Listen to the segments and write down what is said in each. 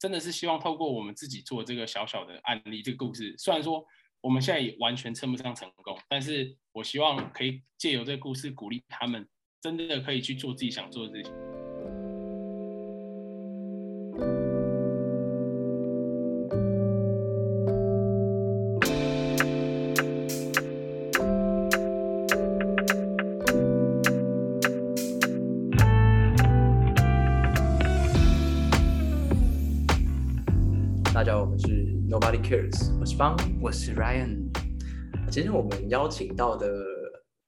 真的是希望透过我们自己做这个小小的案例，这个故事，虽然说我们现在也完全称不上成功，但是我希望可以借由这个故事鼓励他们，真的可以去做自己想做的事情。我是方。我是 Ryan，今天我们邀请到的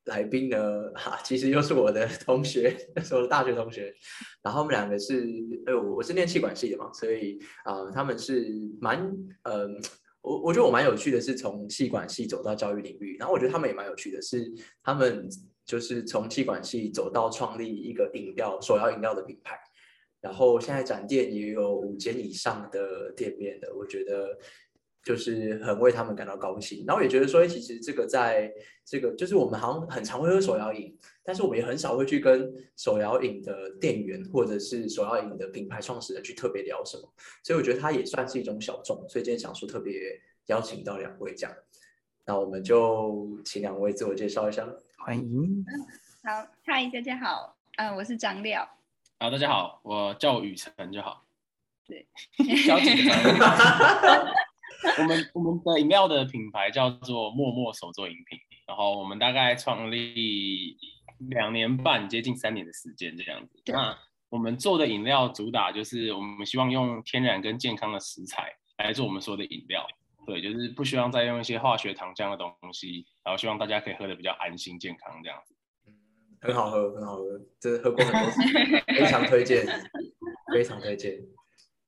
来宾呢，哈，其实又是我的同学，是我的大学同学。然后我们两个是，哎，我我是念气管系的嘛，所以啊、他们是蛮，呃，我我觉得我蛮有趣的，是从气管系走到教育领域。然后我觉得他们也蛮有趣的是，他们就是从气管系走到创立一个饮料手摇饮料的品牌。然后现在展店也有五间以上的店面的，我觉得就是很为他们感到高兴。然后也觉得说，诶其实这个在这个就是我们好像很常会喝手摇饮，但是我们也很少会去跟手摇饮的店员或者是手摇饮的品牌创始人去特别聊什么。所以我觉得它也算是一种小众。所以今天想说特别邀请到两位这样，那我们就请两位自我介绍一下。欢迎。好，嗨，大家好，嗯、我是张廖，好，大家好，我叫我雨辰就好。对，交几个章。我们我们的饮料的品牌叫做默默手作饮品，然后我们大概创立两年半，接近三年的时间这样子。那我们做的饮料主打就是我们希望用天然跟健康的食材来做我们所有的饮料，对，就是不希望再用一些化学糖浆的东西，然后希望大家可以喝的比较安心健康这样子。很好喝，很好喝，这喝过很多次，非常推荐，非常推荐。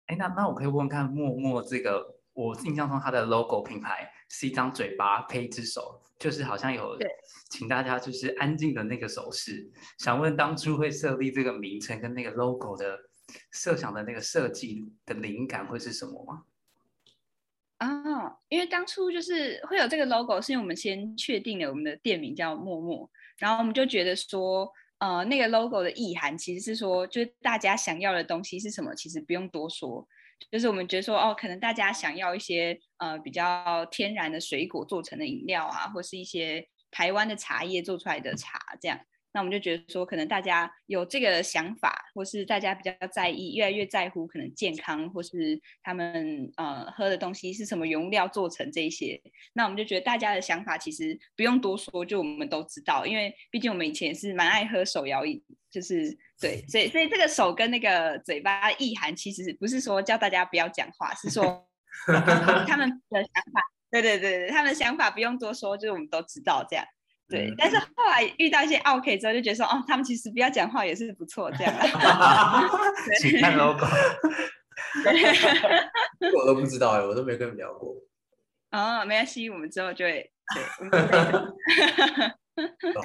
哎，那那我可以问问看，默默这个，我印象中它的 logo 品牌是一张嘴巴配一只手，就是好像有对请大家就是安静的那个手势。想问当初会设立这个名称跟那个 logo 的设想的那个设计的灵感会是什么吗？啊，因为当初就是会有这个 logo，是因为我们先确定了我们的店名叫默默，然后我们就觉得说，呃，那个 logo 的意涵其实是说，就是大家想要的东西是什么，其实不用多说，就是我们觉得说，哦，可能大家想要一些呃比较天然的水果做成的饮料啊，或是一些台湾的茶叶做出来的茶这样。那我们就觉得说，可能大家有这个想法，或是大家比较在意，越来越在乎可能健康，或是他们呃喝的东西是什么原料做成这些。那我们就觉得大家的想法其实不用多说，就我们都知道，因为毕竟我们以前是蛮爱喝手摇饮，就是对，所以所以这个手跟那个嘴巴意涵，其实不是说叫大家不要讲话，是说 他们的想法，对对对对，他们的想法不用多说，就是我们都知道这样。对，嗯但是后来遇到一些 OK 之后，就觉得说，哦，他们其实不要讲话也是不错，这样啊。请看 logo。我都不知道哎，我都没跟你们聊过。哦，没关系，我们之后就会，对，我们就会懂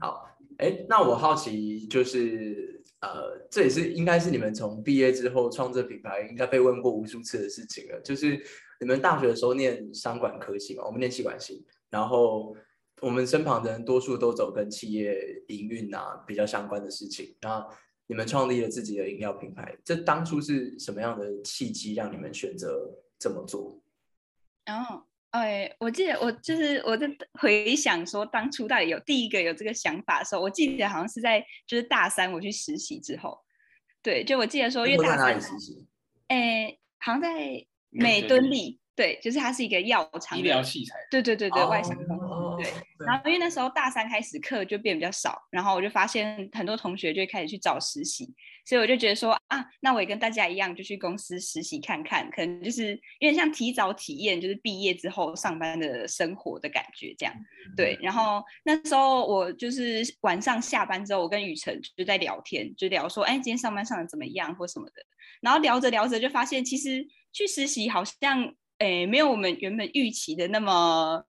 好，哎，那我好奇就是，呃，这也是应该是你们从毕业之后创这品牌，应该被问过无数次的事情了。就是你们大学的时候念商管科系嘛，我们念气管系，然后我们身旁的人多数都走跟企业营运啊比较相关的事情。那你们创立了自己的饮料品牌，这当初是什么样的契机让你们选择这么做？哦，哎，我记得我就是我在回想说，当初到底有第一个有这个想法的时候，我记得好像是在就是大三我去实习之后，对，就我记得说，因为大三里实习？哎，好像在美敦敦力，对，就是它是一个药厂医的疗器材，对对对对，外商公司。哦对然后因为那时候大三开始课就变比较少，然后我就发现很多同学就会开始去找实习，所以我就觉得说啊，那我也跟大家一样，就去公司实习看看，可能就是有点像提早体验，就是毕业之后上班的生活的感觉这样。对，然后那时候我就是晚上下班之后，我跟雨辰就在聊天，就聊说，哎，今天上班上的怎么样或什么的。然后聊着聊着就发现，其实去实习好像，诶，没有我们原本预期的那么。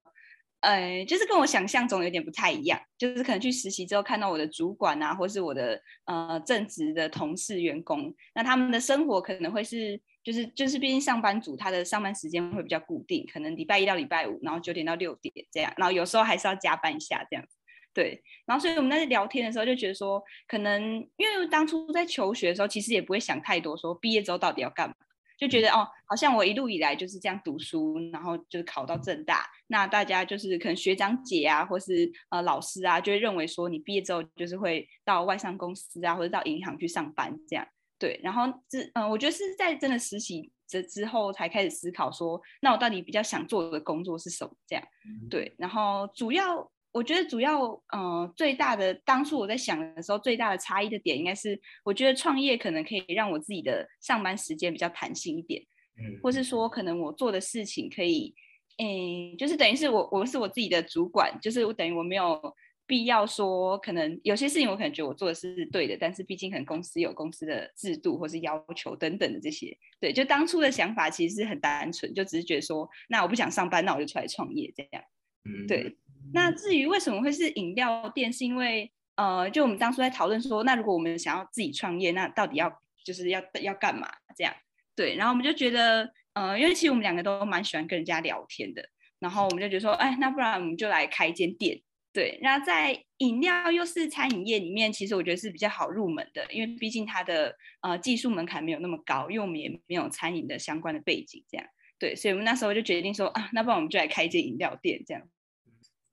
呃，就是跟我想象中有点不太一样，就是可能去实习之后看到我的主管啊，或是我的呃正职的同事员工，那他们的生活可能会是，就是就是毕竟上班族他的上班时间会比较固定，可能礼拜一到礼拜五，然后九点到六点这样，然后有时候还是要加班一下这样。对，然后所以我们在聊天的时候就觉得说，可能因为当初在求学的时候，其实也不会想太多，说毕业之后到底要干嘛。就觉得哦，好像我一路以来就是这样读书，然后就是考到正大，那大家就是可能学长姐啊，或是呃老师啊，就会认为说你毕业之后就是会到外商公司啊，或者到银行去上班这样。对，然后这嗯，我觉得是在真的实习这之后才开始思考说，那我到底比较想做的工作是什么？这样，对，然后主要我觉得主要嗯最大的当初我在想的时候，最大的差异的点应该是，我觉得创业可能可以让我自己的上班时间比较弹性一点，嗯或是说可能我做的事情可以，诶，就是等于是我我是我自己的主管，就是我等于我没有。必要说，可能有些事情我可能觉得我做的是对的，但是毕竟可能公司有公司的制度或是要求等等的这些，对，就当初的想法其实是很单纯，就只是觉得说，那我不想上班，那我就出来创业这样。嗯，对，那至于为什么会是饮料店，是因为呃，就我们当初在讨论说，那如果我们想要自己创业，那到底要就是要要干嘛这样？对，然后我们就觉得，呃，因为其实我们两个都蛮喜欢跟人家聊天的，然后我们就觉得说，哎，那不然我们就来开一间店。对，那在饮料又是餐饮业里面，其实我觉得是比较好入门的，因为毕竟它的呃技术门槛没有那么高，因为我们也没有餐饮的相关的背景，这样对，所以我们那时候就决定说啊，那不然我们就来开一间饮料店，这样。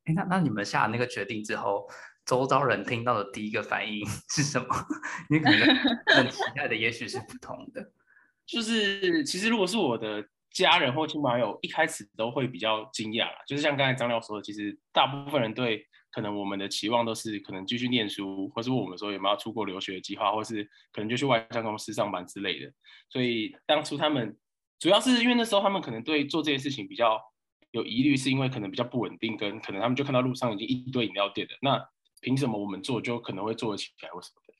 哎，那那你们下那个决定之后，周遭人听到的第一个反应 是什么？你可能很期待的也许是不同的。就是其实如果是我的家人或亲朋好友，一开始都会比较惊讶啦。就是像刚才张廖说的，其实大部分人对可能我们的期望都是可能继续念书，或是我们说有没有出国留学的计划，或是可能就去外商公司上班之类的。所以当初他们主要是因为那时候他们可能对做这件事情比较有疑虑，是因为可能比较不稳定，跟可能他们就看到路上已经一堆饮料店的，那凭什么我们做就可能会做得起来或什么的？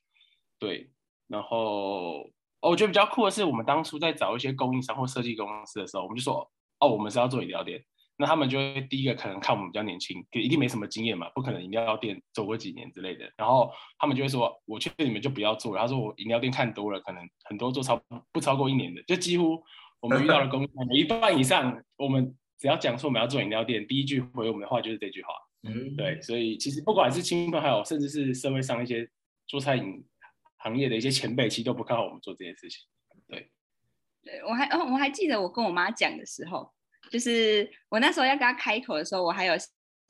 对，然后。哦，我觉得比较酷的是，我们当初在找一些供应商或设计公司的时候，我们就说，哦，我们是要做饮料店。那他们就会第一个可能看我们比较年轻，一定没什么经验嘛，不可能饮料店走过几年之类的。然后他们就会说，我劝你们就不要做。他说我饮料店看多了，可能很多做超不超过一年的，就几乎我们遇到的公司一半以上，我们只要讲说我们要做饮料店，第一句回我们的话就是这句话。嗯，对，所以其实不管是亲朋好友，甚至是社会上一些做餐饮。行业的一些前辈其实都不看好我们做这件事情，对。对，我还哦，我还记得我跟我妈讲的时候，就是我那时候要跟她开口的时候，我还有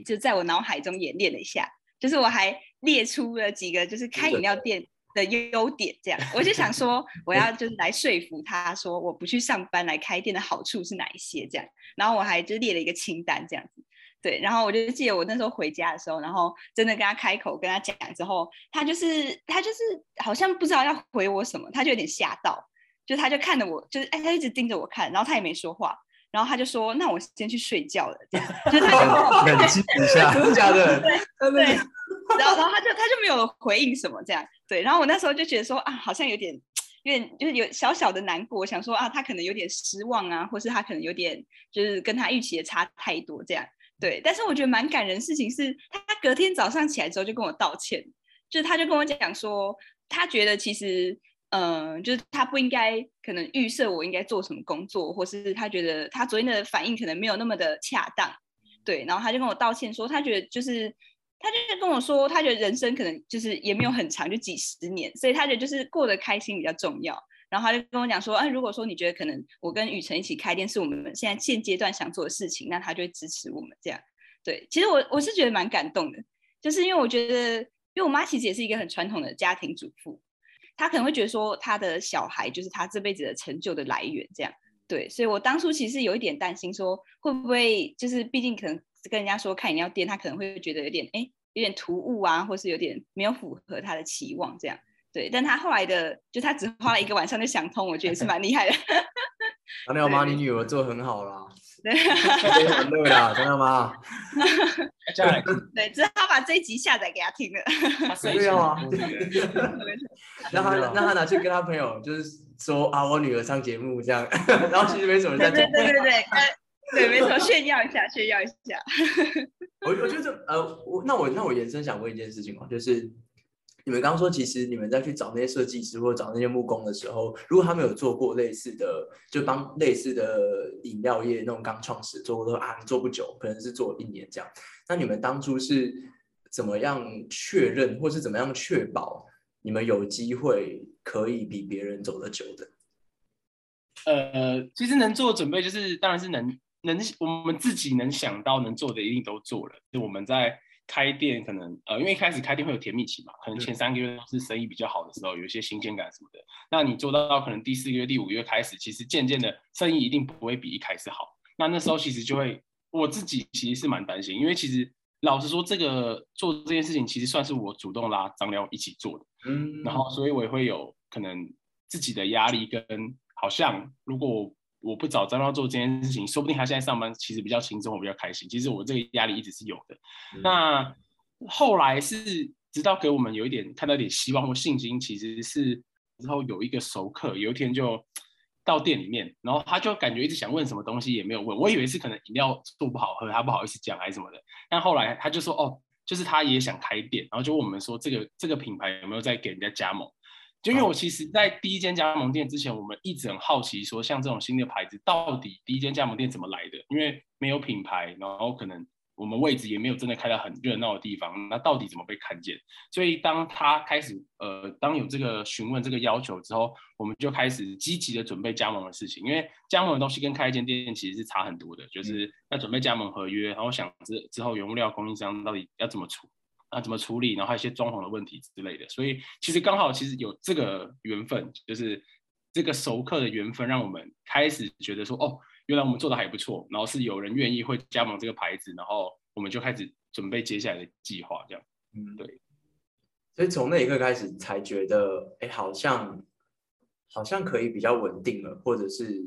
就在我脑海中演练了一下，就是我还列出了几个就是开饮料店的优点，这样。我就想说我要就是来说服他说我不去上班来开店的好处是哪一些这样，然后我还就列了一个清单这样子。对，然后我就记得我那时候回家的时候，然后真的跟他开口跟他讲之后，他就是他就是好像不知道要回我什么，他就有点吓到，就他就看着我，就是哎，他一直盯着我看，然后他也没说话，然后他就说：“那我先去睡觉了。”这样，就他就 冷静一下，真的假的？对对，然后然后他就他就没有回应什么这样，对，然后我那时候就觉得说啊，好像有点有点就是有小小的难过，想说啊，他可能有点失望啊，或是他可能有点就是跟他预期的差太多这样。对，但是我觉得蛮感人的事情是，他隔天早上起来之后就跟我道歉，就是他就跟我讲说，他觉得其实，嗯，就是他不应该可能预设我应该做什么工作，或是他觉得他昨天的反应可能没有那么的恰当，对，然后他就跟我道歉说，他觉得就是他就跟我说，他觉得人生可能就是也没有很长，就几十年，所以他觉得就是过得开心比较重要。然后他就跟我讲说，哎，如果说你觉得可能我跟雨辰一起开店是我们现在现阶段想做的事情，那他就会支持我们这样。对，其实我我是觉得蛮感动的，就是因为我觉得，因为我妈其实也是一个很传统的家庭主妇，她可能会觉得说，她的小孩就是她这辈子的成就的来源这样。对，所以我当初其实有一点担心，说会不会就是毕竟可能跟人家说开饮料店，他可能会觉得有点哎有点突兀啊，或是有点没有符合他的期望这样。对，但他后来的，就他只花了一个晚上就想通，我觉得是蛮厉害的。张廖妈，你女儿做很好啦，对，很乐啦，张廖妈。对，只是他把这一集下载给他听了。对啊那个让他让他拿去跟他朋友，就是说啊，我女儿上节目这样，然后其实没什么在听。对对对对，对，没错，炫耀一下，炫耀一下。我我觉得呃，我那我那我延伸想问一件事情哦，就是你们刚刚说，其实你们在去找那些设计师或者找那些木工的时候，如果他们有做过类似的，就帮类似的饮料业那种刚创始做过，说啊，你做不久，可能是做一年这样。那你们当初是怎么样确认，或是怎么样确保你们有机会可以比别人走得久的？呃，其实能做的准备就是，当然是能能我们自己能想到能做的一定都做了。就我们在开店，可能呃，因为一开始开店会有甜蜜期嘛，可能前三个月都是生意比较好的时候，有一些新鲜感什么的。那你做到可能第四个月、第五个月开始，其实渐渐的生意一定不会比一开始好。那那时候其实就会，我自己其实是蛮担心，因为其实老实说，这个做这件事情其实算是我主动拉张辽一起做的。嗯，然后所以我也会有可能自己的压力跟好像如果我我不找张亮做这件事情，说不定他现在上班其实比较轻松，我比较开心。其实我这个压力一直是有的。嗯那后来是直到给我们有一点看到一点希望或信心，其实是之后有一个熟客有一天就到店里面，然后他就感觉一直想问什么东西也没有问，我以为是可能饮料做不好喝，他不好意思讲还是什么的。但后来他就说哦，就是他也想开店，然后就问我们说这个这个品牌有没有在给人家加盟。就因为我其实，在第一间加盟店之前，我们一直很好奇，说像这种新的牌子，到底第一间加盟店怎么来的？因为没有品牌，然后可能我们位置也没有真的开到很热闹的地方，那到底怎么被看见？所以当他开始，呃，当有这个询问这个要求之后，我们就开始积极的准备加盟的事情。因为加盟的东西跟开一间店其实是差很多的，就是要准备加盟合约，然后想之之后原物料供应商到底要怎么处。啊，怎么处理？然后还有一些装潢的问题之类的，所以其实刚好其实有这个缘分，就是这个熟客的缘分，让我们开始觉得说，哦，原来我们做的还不错，然后是有人愿意会加盟这个牌子，然后我们就开始准备接下来的计划，这样。嗯，对。所以从那一刻开始，才觉得，哎，好像好像可以比较稳定了，或者是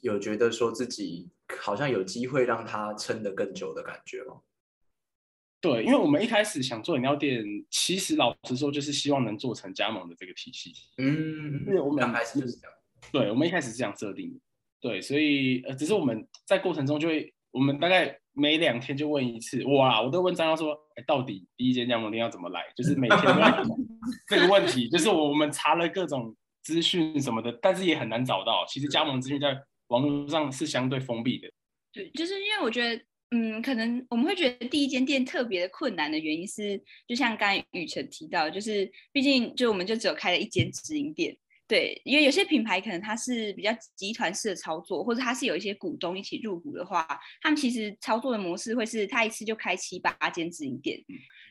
有觉得说自己好像有机会让它撑得更久的感觉吗？对，因为我们一开始想做饮料店，其实老实说，就是希望能做成加盟的这个体系。嗯，因为我们刚开始就是这样。对，我们一开始是这样设定的。对，所以呃，只是我们在过程中就会，我们大概每两天就问一次，哇，我都问张耀说，哎，到底第一间加盟店要怎么来？就是每天都要 这个问题，就是我们查了各种资讯什么的，但是也很难找到。其实加盟资讯在网络上是相对封闭的。对，就是因为我觉得，嗯，可能我们会觉得第一间店特别的困难的原因是，就像刚才雨辰提到，就是毕竟就我们就只有开了一间直营店，对，因为有些品牌可能它是比较集团式的操作，或者它是有一些股东一起入股的话，他们其实操作的模式会是他一次就开七八间直营店，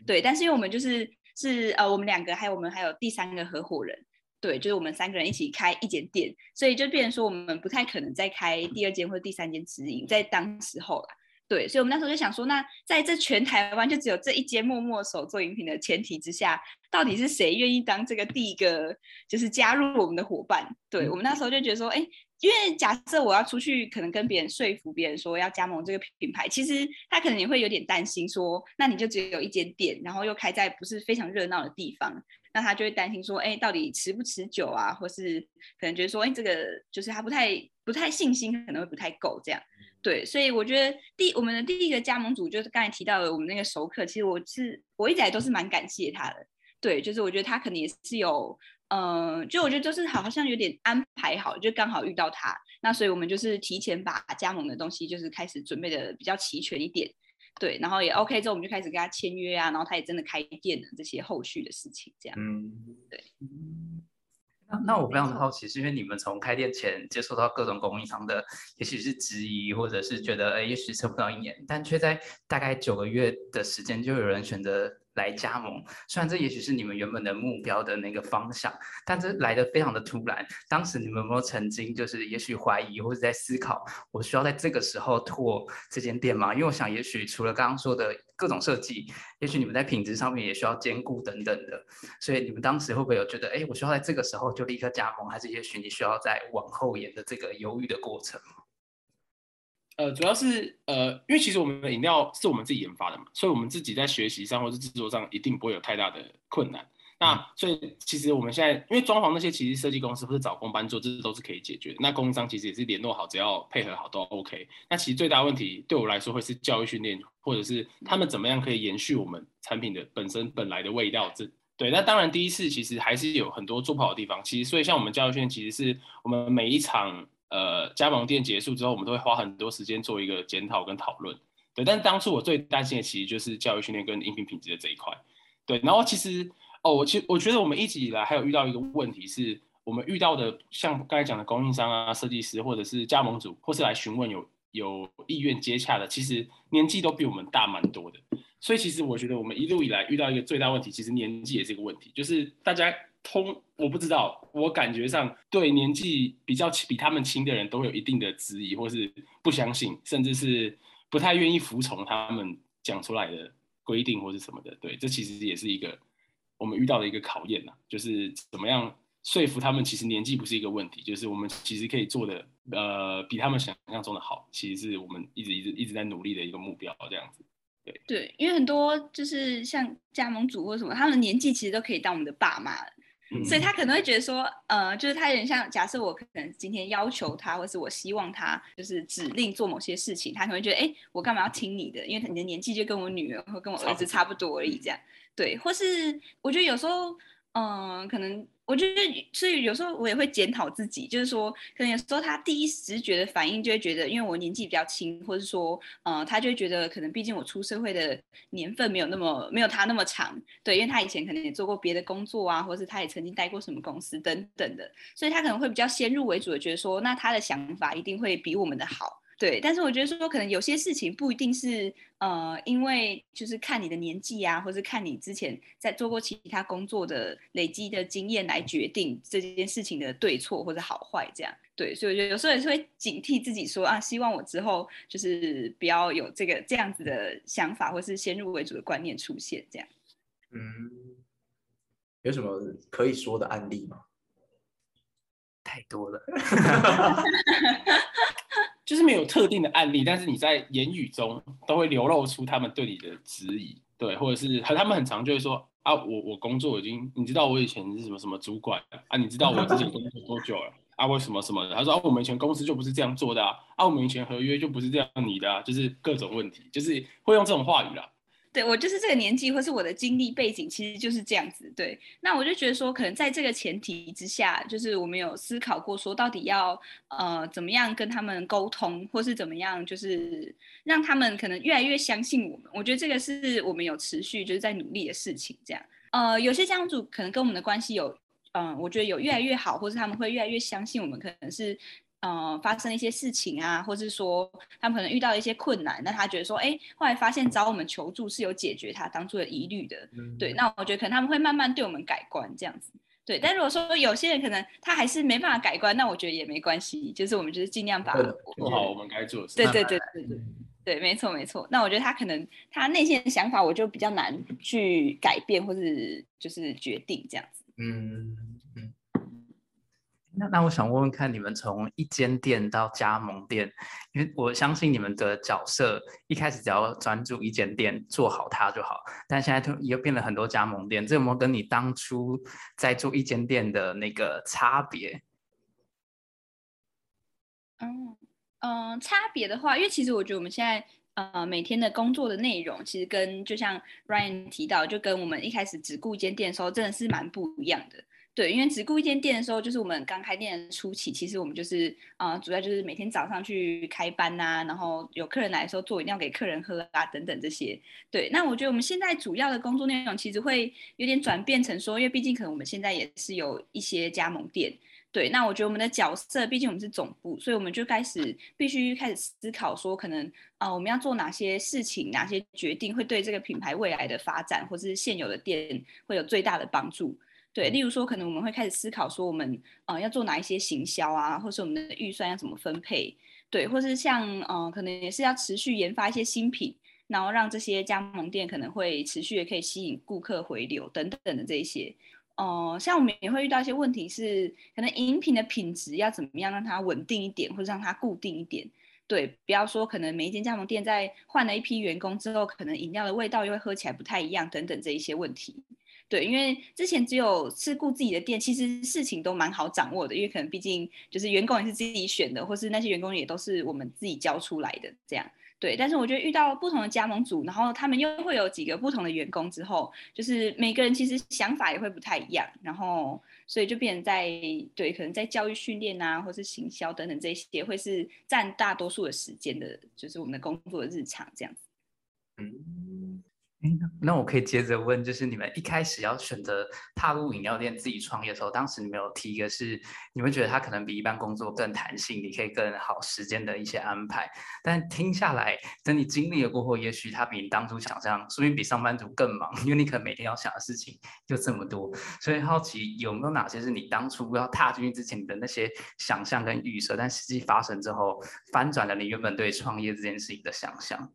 对，但是因为我们就是是呃我们两个还有我们还有第三个合伙人。对，就是我们三个人一起开一间店，所以就变成说我们不太可能再开第二间或第三间直营，在当时候啦。对，所以我们那时候就想说，那在这全台湾就只有这一间默默手做饮品的前提之下，到底是谁愿意当这个第一个就是加入我们的伙伴？对我们那时候就觉得说，哎，因为假设我要出去，可能跟别人说服别人说要加盟这个品牌，其实他可能也会有点担心说，那你就只有一间店，然后又开在不是非常热闹的地方。那他就会担心说，哎，到底持不持久啊？或是可能觉得说，哎，这个就是他不太不太信心，可能会不太够这样。对，所以我觉得第我们的第一个加盟组就是刚才提到的我们那个熟客，其实我是我一直来都是蛮感谢他的。对，就是我觉得他可能也是有，嗯、呃，就我觉得就是好像有点安排好，就刚好遇到他。那所以我们就是提前把加盟的东西就是开始准备的比较齐全一点。对，然后也 OK 之后，我们就开始跟他签约啊，然后他也真的开店了，这些后续的事情，这样。嗯，对。那那我非常的好奇，是因为你们从开店前接受到各种供应商的，也许是质疑，或者是觉得，哎，也许撑不到一年，但却在大概九个月的时间，就有人选择来加盟。虽然这也许是你们原本的目标的那个方向，但这来的非常的突然。当时你们有没有曾经就是也许怀疑，或者在思考，我需要在这个时候拓这间店吗？因为我想，也许除了刚刚说的各种设计，也许你们在品质上面也需要兼顾等等的。所以你们当时会不会有觉得，哎，我需要在这个时候就立刻加盟，还是也许你需要在往后延的这个犹豫的过程？呃，主要是呃，因为其实我们的饮料是我们自己研发的嘛，所以我们自己在学习上或是制作上一定不会有太大的困难。那所以其实我们现在因为装潢那些，其实设计公司或是找工班做，这都是可以解决的。那供应商其实也是联络好，只要配合好都 OK。那其实最大问题对我来说会是教育训练，或者是他们怎么样可以延续我们产品的本身本来的味道。这对，那当然第一次其实还是有很多做不好的地方。其实所以像我们教育训练，其实是我们每一场。呃，加盟店结束之后，我们都会花很多时间做一个检讨跟讨论。对，但当初我最担心的其实就是教育训练跟音频品质的这一块。对，然后其实哦，我其实我觉得我们一直以来还有遇到一个问题是，我们遇到的像刚才讲的供应商啊、设计师，或者是加盟主，或是来询问有有意愿接洽的，其实年纪都比我们大蛮多的。所以其实我觉得我们一路以来遇到一个最大问题，其实年纪也是一个问题，就是大家通我不知道，我感觉上对年纪比较比他们轻的人都有一定的质疑，或是不相信，甚至是不太愿意服从他们讲出来的规定或是什么的。对，这其实也是一个我们遇到的一个考验呐，就是怎么样说服他们，其实年纪不是一个问题，就是我们其实可以做的呃比他们想象中的好，其实是我们一直一直一直在努力的一个目标，这样子。对对，因为很多就是像加盟主或什么，他们的年纪其实都可以当我们的爸妈，所以他可能会觉得说，呃，就是他有点像，假设我可能今天要求他，或是我希望他就是指令做某些事情，他可能会觉得，哎，我干嘛要听你的？因为你的年纪就跟我女儿或跟我儿子差不多而已，这样。对，或是我觉得有时候，嗯，可能。我觉得，所以有时候我也会检讨自己，就是说，可能有时候他第一直觉的反应就会觉得，因为我年纪比较轻，或者说，呃，他就会觉得，可能毕竟我出社会的年份没有那么没有他那么长，对，因为他以前可能也做过别的工作啊，或者是他也曾经待过什么公司等等的，所以他可能会比较先入为主的觉得说，那他的想法一定会比我们的好。对，但是我觉得说，可能有些事情不一定是呃，因为就是看你的年纪啊，或是看你之前在做过其他工作的累积的经验来决定这件事情的对错或者好坏这样。对，所以我觉得有时候也是会警惕自己说啊，希望我之后就是不要有这个这样子的想法，或是先入为主的观念出现这样。嗯，有什么可以说的案例吗？太多了。就是没有特定的案例，但是你在言语中都会流露出他们对你的质疑，对，或者是和他们很常就会说啊，我我工作已经，你知道我以前是什么什么主管啊，你知道我之前工作多久了啊？为什么什么的？他说啊，我们以前公司就不是这样做的啊，啊，我们以前合约就不是这样你的啊，就是各种问题，就是会用这种话语啦。对我就是这个年纪，或是我的经历背景，其实就是这样子。对，那我就觉得说，可能在这个前提之下，就是我们有思考过，说到底要呃怎么样跟他们沟通，或是怎么样，就是让他们可能越来越相信我们。我觉得这个是我们有持续就是在努力的事情。这样，呃，有些家族可能跟我们的关系有，嗯，我觉得有越来越好，或是他们会越来越相信我们，可能是。嗯，发生一些事情啊，或是说他们可能遇到一些困难，那他觉得说，哎，后来发现找我们求助是有解决他当初的疑虑的，对。那我觉得可能他们会慢慢对我们改观这样子，对。但如果说有些人可能他还是没办法改观，那我觉得也没关系，就是我们就是尽量把做好我们该做的事。对对对对对对，没错没错。那我觉得他可能他内心的想法，我就比较难去改变或是就是决定这样子。嗯。那那我想问问看，你们从一间店到加盟店，因为我相信你们的角色一开始只要专注一间店做好它就好，但现在又变了很多加盟店，这有没有跟你当初在做一间店的那个差别？嗯嗯，差别的话，因为其实我觉得我们现在呃每天的工作的内容，其实跟就像 Ryan 提到，就跟我们一开始只顾一间店的时候，真的是蛮不一样的。对，因为只顾一间店的时候，就是我们刚开店初期，其实我们就是啊，主要就是每天早上去开班呐，然后有客人来的时候做饮料给客人喝啊，等等这些。对，那我觉得我们现在主要的工作内容其实会有点转变成说，因为毕竟可能我们现在也是有一些加盟店。对，那我觉得我们的角色，毕竟我们是总部，所以我们就开始必须开始思考说，可能啊，我们要做哪些事情，哪些决定会对这个品牌未来的发展，或是现有的店会有最大的帮助。对，例如说，可能我们会开始思考说，我们呃要做哪一些行销啊，或是我们的预算要怎么分配，对，或是像呃可能也是要持续研发一些新品，然后让这些加盟店可能会持续的可以吸引顾客回流等等的这一些，呃，像我们也会遇到一些问题是，可能饮品的品质要怎么样让它稳定一点，或者让它固定一点，对，不要说可能每一间加盟店在换了一批员工之后，可能饮料的味道又会喝起来不太一样等等这一些问题。对，因为之前只有是顾自己的店，其实事情都蛮好掌握的，因为可能毕竟就是员工也是自己选的，或是那些员工也都是我们自己教出来的这样。对，但是我觉得遇到不同的加盟组，然后他们又会有几个不同的员工之后，就是每个人其实想法也会不太一样，然后所以就变成在对，可能在教育训练啊，或是行销等等这些，会是占大多数的时间的，就是我们的工作日常这样子。嗯。那我可以接着问，就是你们一开始要选择踏入饮料店自己创业的时候，当时你们有提一个是，你们觉得它可能比一般工作更弹性，你可以更好时间的一些安排。但听下来，等你经历了过后，也许它比你当初想象，说明比上班族更忙，因为你可能每天要想的事情就这么多。所以好奇有没有哪些是你当初要踏进去之前你的那些想象跟预设，但实际发生之后，翻转了你原本对创业这件事情的想象？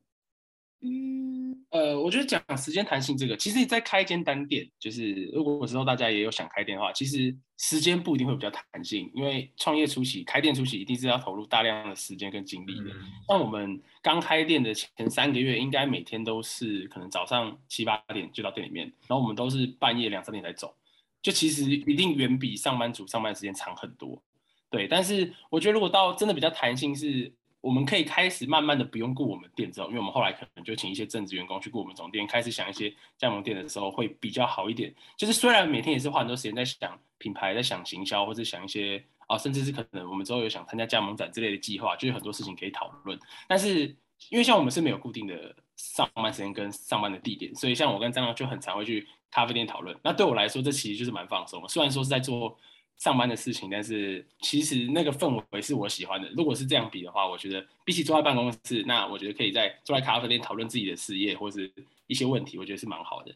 嗯，呃，我觉得讲时间弹性这个，其实你在开一间单店，就是如果之后大家也有想开店的话，其实时间不一定会比较弹性，因为创业初期、开店初期一定是要投入大量的时间跟精力的。像我们刚开店的前三个月，应该每天都是可能早上七八点就到店里面，然后我们都是半夜两三点才走，就其实一定远比上班族上班时间长很多。对，但是我觉得如果到真的比较弹性是。我们可以开始慢慢的不用顾我们店之后，因为我们后来可能就请一些正职员工去顾我们总店，开始想一些加盟店的时候会比较好一点。就是虽然每天也是花很多时间在想品牌，在想行销，或者想一些啊，甚至是可能我们之后有想参加加盟展之类的计划，就有很多事情可以讨论。但是因为像我们是没有固定的上班时间跟上班的地点，所以像我跟张亮就很常会去咖啡店讨论。那对我来说，这其实就是蛮放松的。虽然说是在做。上班的事情，但是其实那个氛围是我喜欢的。如果是这样比的话，我觉得比起坐在办公室，那我觉得可以在坐在咖啡店讨论自己的事业或是一些问题，我觉得是蛮好的。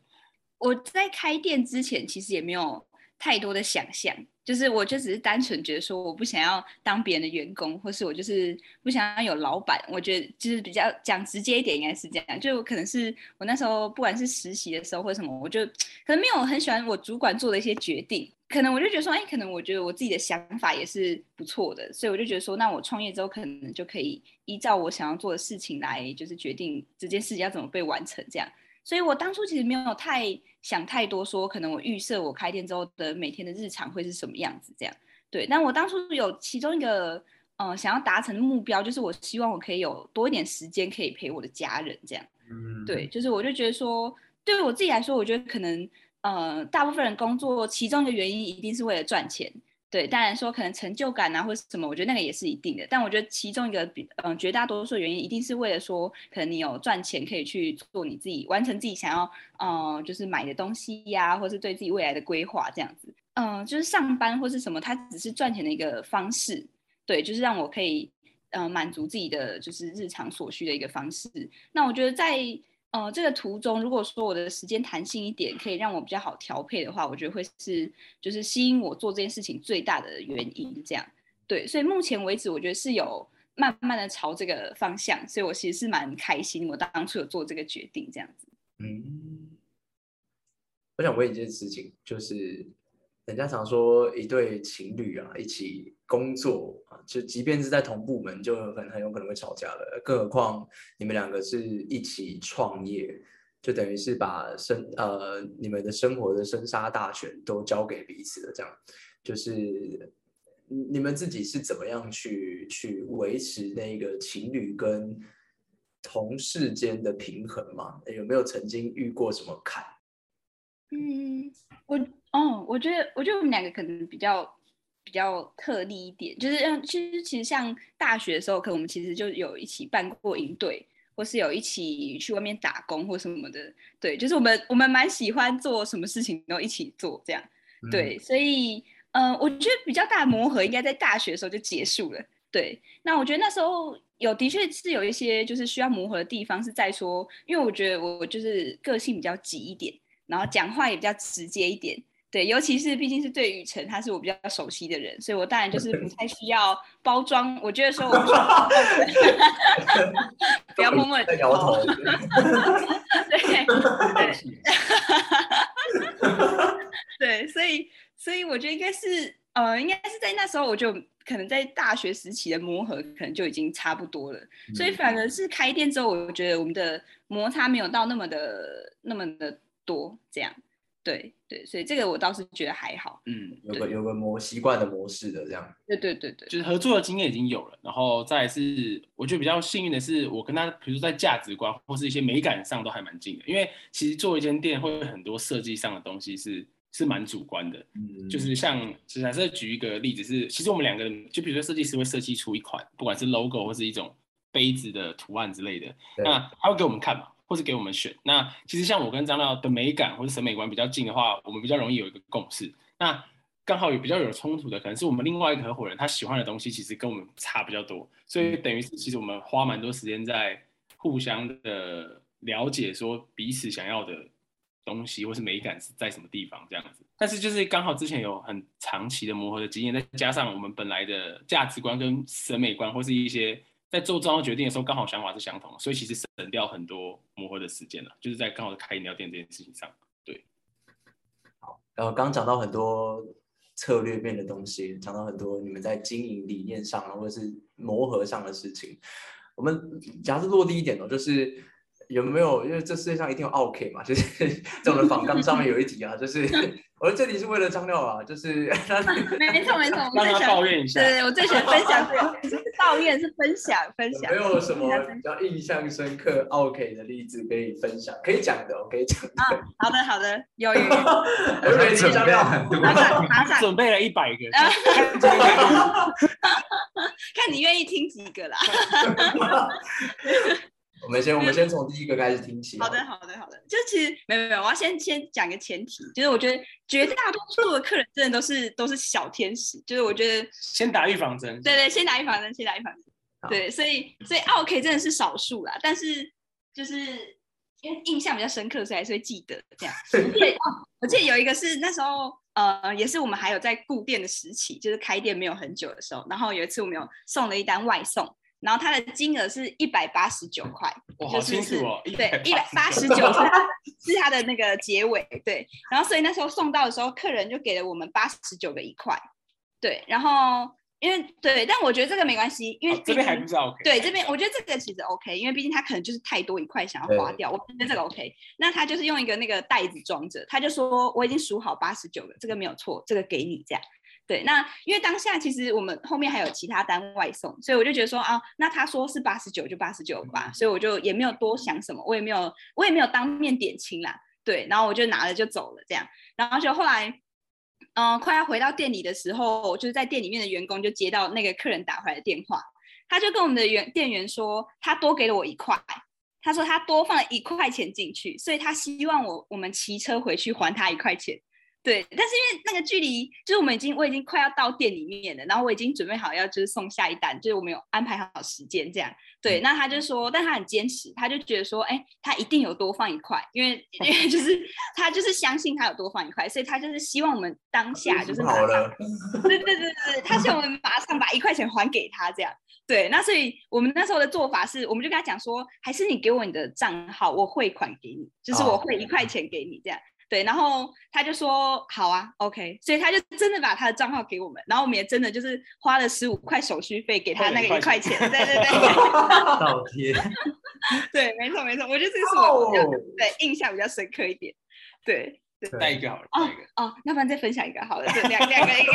我在开店之前，其实也没有太多的想象，就是我就只是单纯觉得说，我不想要当别人的员工，或是我就是不想要有老板。我觉得就是比较讲直接一点，应该是这样。就可能是我那时候不管是实习的时候或什么，我就可能没有很喜欢我主管做的一些决定。可能我就觉得说，哎，可能我觉得我自己的想法也是不错的，所以我就觉得说，那我创业之后可能就可以依照我想要做的事情来，就是决定这件事情要怎么被完成这样。所以我当初其实没有太想太多，说可能我预设我开店之后的每天的日常会是什么样子这样。对，但我当初有其中一个，嗯，想要达成的目标，就是我希望我可以有多一点时间可以陪我的家人这样。嗯，对，就是我就觉得说，对我自己来说，我觉得可能。呃，大部分人工作其中一个原因一定是为了赚钱，对。当然说可能成就感啊，或者什么，我觉得那个也是一定的。但我觉得其中一个比，嗯，绝大多数原因一定是为了说，可能你有赚钱可以去做你自己，完成自己想要，嗯，就是买的东西呀，或是对自己未来的规划这样子。嗯，就是上班或是什么，它只是赚钱的一个方式，对，就是让我可以，嗯，满足自己的就是日常所需的一个方式。那我觉得在。呃，这个途中，如果说我的时间弹性一点，可以让我比较好调配的话，我觉得会是就是吸引我做这件事情最大的原因。这样，对，所以目前为止，我觉得是有慢慢的朝这个方向，所以我其实是蛮开心，我当初有做这个决定，这样子。嗯，我想问一件事情，就是。人家常说一对情侣啊，一起工作啊，就即便是在同部门，就很很有可能会吵架的。更何况你们两个是一起创业，就等于是把生呃你们的生活的生杀大权都交给彼此的。这样，就是你们自己是怎么样去去维持那个情侣跟同事间的平衡嘛？有没有曾经遇过什么坎？嗯，我哦，我觉得，我觉得我们两个可能比较比较特例一点，就是让其实其实像大学的时候，可能我们其实就有一起办过营队，或是有一起去外面打工或什么的，对，就是我们我们蛮喜欢做什么事情都一起做这样，对，所以嗯，我觉得比较大的磨合应该在大学的时候就结束了，对，那我觉得那时候有的确是有一些就是需要磨合的地方，是在说，因为我觉得我就是个性比较急一点。然后讲话也比较直接一点，对，尤其是毕竟是对雨辰，他是我比较熟悉的人，所以我当然就是不太需要 包装。我觉得说我，不要默默的摇头。对对，对，所以所以我觉得应该是呃，应该是在那时候，我就可能在大学时期的磨合，可能就已经差不多了。所以反而是开店之后，我觉得我们的摩擦没有到那么的那么的。多这样，对对，所以这个我倒是觉得还好，嗯，有个有个模习惯的模式的这样，对对对对，就是合作的经验已经有了，然后再是我觉得比较幸运的是，我跟他，比如说在价值观或是一些美感上都还蛮近的，因为其实做一间店会有很多设计上的东西是是蛮主观的，嗯，就是像假设举一个例子是，其实我们两个人就比如说设计师会设计出一款，不管是 logo 或是一种杯子的图案之类的，那他会给我们看嘛。或是给我们选。那其实像我跟张廖的美感或者审美观比较近的话，我们比较容易有一个共识。那刚好有比较有冲突的，可能是我们另外一个合伙人他喜欢的东西其实跟我们差比较多，所以等于是其实我们花蛮多时间在互相的了解，说彼此想要的东西或是美感是在什么地方这样子。但是就是刚好之前有很长期的磨合的经验，再加上我们本来的价值观跟审美观或是一些在做重要决定的时候刚好想法是相同的，所以其实省掉很多磨合的时间了，就是在刚好开饮料店这件事情上。对，好，然后刚刚讲到很多。策略面的东西，讲到很多你们在经营理念上，或者是磨合上的事情。我们假设落地一点哦，就是有没有？因为这世界上一定有 OK 嘛，就是 在我们访纲上面有一题啊，就是。我这里是为了张廖啊，就是 没错没错，我让他抱怨一下。对，我最喜欢分享抱怨，是分享分享。没有什么比较印象深刻 OK 的例子可以分享，可以讲的，我可以讲。啊，好的好的，有 有。我给你张廖，马上马上准备了一百个。看你愿意听几个啦。我们先，我们先从第一个开始听起。好的，好的，好的。就其实没有没有，我要先先讲个前提，就是我觉得绝大多数的客人真的都是都是小天使，就是我觉得先打预防针。对对，先打预防针，先打预防针。对，所以所以 OK 真的是少数啦，但是就是因为印象比较深刻，所以还是会记得这样。对，我记得有一个是那时候呃，也是我们还有在顾店的时期，就是开店没有很久的时候，然后有一次我们有送了一单外送。然后它的金额是一百八十九块，就是是，对，一百八十九是它的那个结尾，对。然后所以那时候送到的时候，客人就给了我们八十九个一块，对。然后因为对，但我觉得这个没关系，因为这边还不是 OK。对，这边我觉得这个其实 OK，因为毕竟他可能就是太多一块想要花掉，我觉得这个 OK。那他就是用一个那个袋子装着，他就说我已经数好八十九个，这个没有错，这个给你这样。对，那因为当下其实我们后面还有其他单外送，所以我就觉得说啊，那他说是八十九就八十九吧，所以我就也没有多想什么，我也没有我也没有当面点清啦，对，然后我就拿了就走了这样，然后就后来，嗯，快要回到店里的时候，就是在店里面的员工就接到那个客人打回来的电话，他就跟我们的员店员说，他多给了我一块，他说他多放了一块钱进去，所以他希望我我们骑车回去还他一块钱。对，但是因为那个距离，就是我们已经我已经快要到店里面了，然后我已经准备好要就是送下一单，就是我们有安排好时间这样。对，那他就说，但他很坚持，他就觉得说，哎，他一定有多放一块，因为 因为就是他就是相信他有多放一块，所以他就是希望我们当下就是马上，对对对对，他希望我们马上把一块钱还给他这样。对，那所以我们那时候的做法是，我们就跟他讲说，还是你给我你的账号，我汇款给你，就是我汇一块钱给你这样。对，然后他就说好啊，OK，所以他就真的把他的账号给我们，然后我们也真的就是花了十五块手续费给他那个一块钱，对对对，倒贴，对，没错没错，我觉得这个是我比较对印象比较深刻一点，对，带一个好了，哦哦，那不然再分享一个好了，两两个 一个，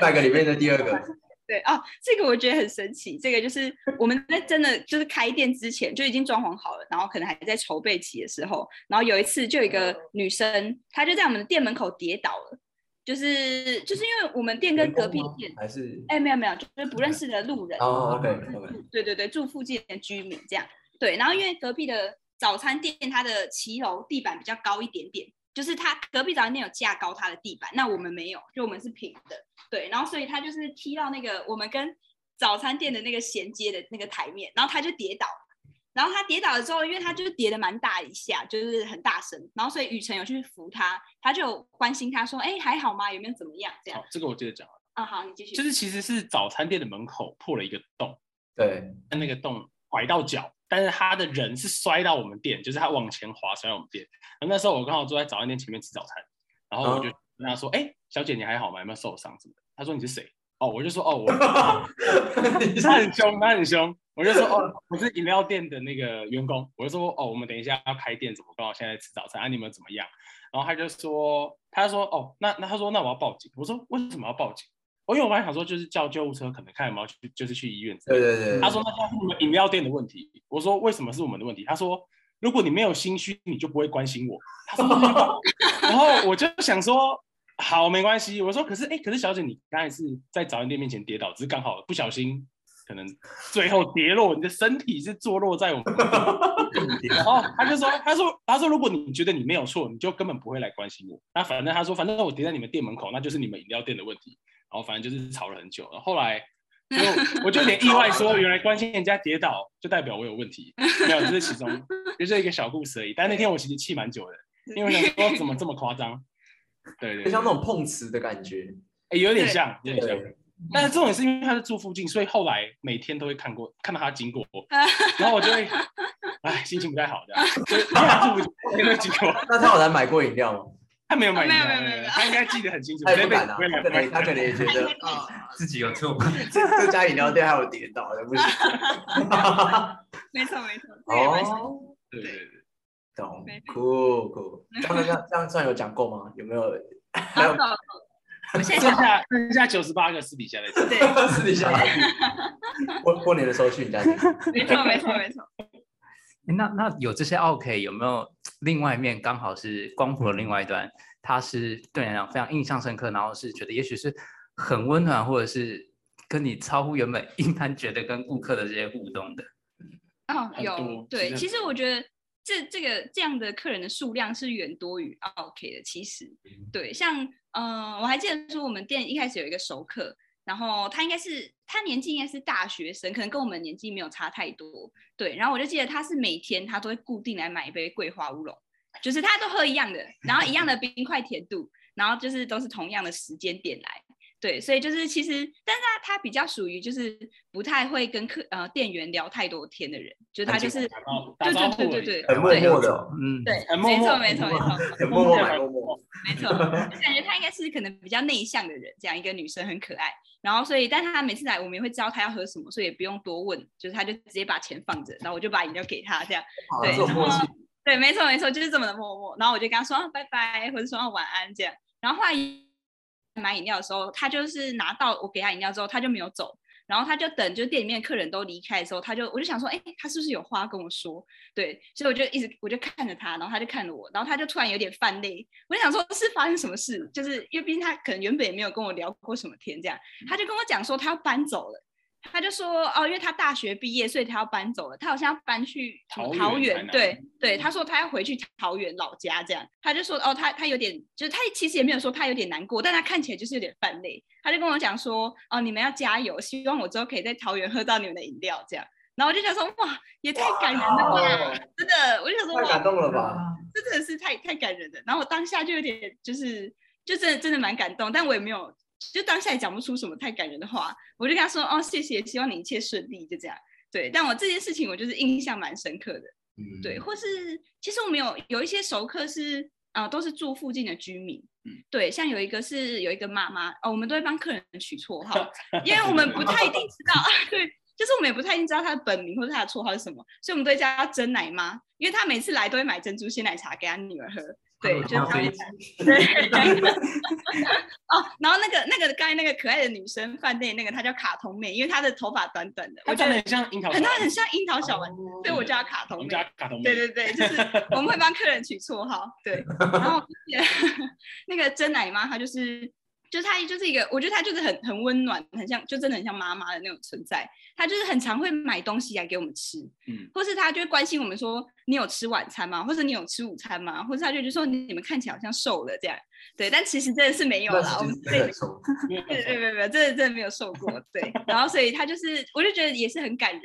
带个里面的第二个。对哦，这个我觉得很神奇。这个就是我们在真的就是开店之前就已经装潢好了，然后可能还在筹备期的时候，然后有一次就有一个女生，她就在我们的店门口跌倒了，就是就是因为我们店跟隔壁店还是哎没有没有，就是不认识的路人哦，OK OK，对对对，住附近的居民这样对，然后因为隔壁的早餐店它的骑楼地板比较高一点点。就是他隔壁早餐店有架高他的地板，那我们没有，就我们是平的，对，然后所以他就是踢到那个我们跟早餐店的那个衔接的那个台面，然后他就跌倒，然后他跌倒了之后，因为他就是跌的蛮大一下，就是很大声，然后所以雨辰有去扶他，他就关心他说，哎，还好吗？有没有怎么样？这样，这个我接着讲啊，好，你继续，就是其实是早餐店的门口破了一个洞，对，那个洞拐到脚。但是他的人是摔到我们店，就是他往前滑摔到我们店。那那时候我刚好坐在早餐店前面吃早餐，然后我就跟他说：“哎，小姐你还好吗？有没有受伤什么的？”他说：“你是谁？”哦，我就说：“哦，我。”他很凶，他很凶。我就说：“哦，我是饮料店的那个员工。”我就说：“哦，我们等一下要开店，怎么刚好现在吃早餐？啊，你们怎么样？”然后他就说：“他说哦，那那他说那我要报警。”我说：“为什么要报警？”我因为我本来想说就是叫救护车，可能看有没有去，就是去医院。对对对。他说那是我们饮料店的问题。我说为什么是我们的问题？他说如果你没有心虚，你就不会关心我。他说，然后我就想说好没关系。我说可是哎，可是小姐你刚才是在早餐店面前跌倒，只是刚好不小心可能最后跌落，你的身体是坐落在我们的 然后他就说，他说，他说，如果你觉得你没有错，你就根本不会来关心我。那反正他说，反正我跌在你们店门口，那就是你们饮料店的问题。然后反正就是吵了很久。后来 就我就有点意外，说原来关心人家跌倒就代表我有问题，没有，这是其中 就是一个小故事而已。但那天我其实气蛮久的，因为想说怎么这么夸张？对对，像那种碰瓷的感觉，哎，有点像，有点像。但是重点是因为他是住附近，所以后来每天都会看过看到他经过，然后我就会，哎，心情不太好这样。所以他住附近，都经过。那他有来买过饮料吗？他没有买，没有没有没有，他应该记得很清楚。他不敢啊，他可能他可能也觉得 自己有错，这这家饮料店还有跌倒的不行。没 错没错，哦，对对对，懂，酷酷。刚刚这样这样算有讲够吗？有没有？还有。剩下剩下九十八个私底下的，对，私底下。过过年的时候去你家。没错没错没错。那那有这些 OK，有没有另外一面刚好是光谱的另外一端？他是对你来讲非常印象深刻，然后是觉得也许是很温暖，或者是跟你超乎原本一般觉得跟顾客的这些互动的。哦，有对，其实我觉得这这个这样的客人的数量是远多于 OK 的。其实对，像。嗯，我还记得说我们店一开始有一个熟客，然后他应该是他年纪应该是大学生，可能跟我们年纪没有差太多。对，然后我就记得他是每天他都会固定来买一杯桂花乌龙，就是他都喝一样的，然后一样的冰块甜度，然后就是都是同样的时间点来。对，所以就是其实，但是他他比较属于就是不太会跟客呃店员聊太多天的人，就他就是，对对对对对，很默默的，嗯，对，没错没错没错，很默默默默，没错，就感觉他应该是可能比较内向的人，这样一个女生很可爱，然后所以，但他每次来我们也会知道他要喝什么，所以也不用多问，就是他就直接把钱放着，然后我就把饮料给他这样，对，然后对，没错没错，就是这么的默默，然后我就跟他说拜拜，或者说晚安这样，然后后来。买饮料的时候，他就是拿到我给他饮料之后，他就没有走，然后他就等，就店里面客人都离开的时候，他就我就想说，哎，他是不是有话跟我说？对，所以我就一直我就看着他，然后他就看着我，然后他就突然有点泛泪，我就想说，是发生什么事？就是因为毕竟他可能原本也没有跟我聊过什么天，这样，他就跟我讲说他要搬走了。他就说哦，因为他大学毕业，所以他要搬走了。他好像要搬去桃园，对对。他说他要回去桃园老家，这样。他就说哦，他他有点，就是他其实也没有说他有点难过，但他看起来就是有点泛泪。他就跟我讲说哦，你们要加油，希望我之后可以在桃园喝到你们的饮料，这样。然后我就想说哇，也太感人了吧，真的，我就想说太感动了吧，这真的是太太感人了。然后我当下就有点就是，就真的真的蛮感动，但我也没有。就当下也讲不出什么太感人的话，我就跟他说：“哦，谢谢，希望你一切顺利。”就这样，对。但我这件事情，我就是印象蛮深刻的，嗯，对。或是其实我们有有一些熟客是啊，都是住附近的居民，嗯，对。像有一个是有一个妈妈哦，我们都会帮客人取绰号，因为我们不太一定知道，对，就是我们也不太一定知道他的本名或者他的绰号是什么，所以我们都会叫他真奶妈，因为他每次来都会买珍珠鲜奶茶给他女儿喝。对，就是他们。对，哦，然后那个那个刚才那个可爱的女生饭店那个，她叫卡通妹，因为她的头发短短的，我觉得很像樱桃，很很像樱桃小丸子，所以我叫她卡通妹。卡通妹。对对对，就是我们会帮客人取绰号，对。然后那个真奶妈，她就是。就他就是一个，我觉得他就是很很温暖，很像，就真的很像妈妈的那种存在。他就是很常会买东西来给我们吃，嗯，或是他就会关心我们说，你有吃晚餐吗？或者你有吃午餐吗？或者他就就说你们看起来好像瘦了这样，对，但其实真的是没有啦，我们 对对对对对，真的真的没有瘦过，对。然后所以他就是，我就觉得也是很感人。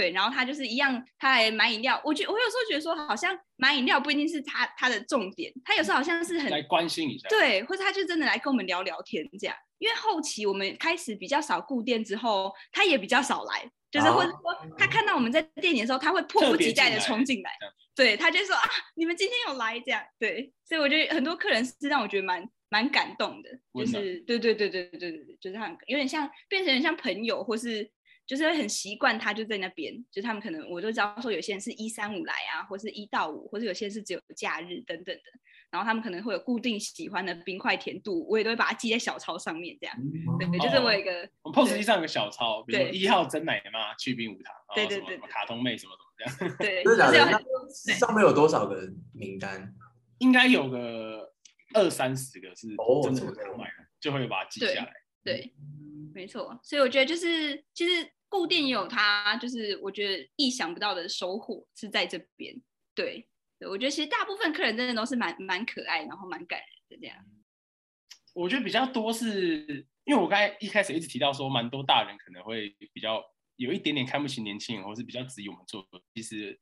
对，然后他就是一样，他还买饮料。我觉我有时候觉得说，好像买饮料不一定是他他的重点，他有时候好像是很来关心一下，对，或者他就真的来跟我们聊聊天这样。因为后期我们开始比较少顾店之后，他也比较少来，就是或者说他看到我们在店里的时候，他会迫不及待的冲进来，对，他就说啊，你们今天有来这样，对，所以我觉得很多客人是让我觉得蛮蛮感动的，就是对对对对对对对，就是很有点像变成像朋友或是。就是会很习惯他就在那边，就他们可能我就知道说有些人是一三五来啊，或是一到五，或者有些人是只有假日等等的。然后他们可能会有固定喜欢的冰块甜度，我也都会把它记在小抄上面，这样。对，就是我有一个，我 POS 机上有个小抄，比如一号真奶妈去冰舞堂，对对对，卡通妹什么什么这样。对，就是上面有多少个名单？应该有个二三十个是真的会买的，就会把它记下来。对，没错。所以我觉得就是其实。固定有它，就是我觉得意想不到的收获是在这边。对，对我觉得其实大部分客人真的都是蛮蛮可爱，然后蛮感人的这样。我觉得比较多是因为我刚才一开始一直提到说，蛮多大人可能会比较有一点点看不起年轻人，或是比较质疑我们做。其实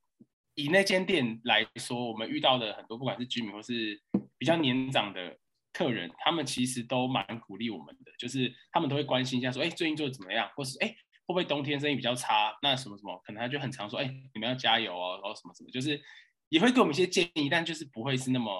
以那间店来说，我们遇到的很多不管是居民或是比较年长的客人，他们其实都蛮鼓励我们的，就是他们都会关心一下说，哎，最近做的怎么样，或是哎。会不会冬天生意比较差？那什么什么，可能他就很常说，哎，你们要加油哦，然后什么什么，就是也会给我们一些建议，但就是不会是那么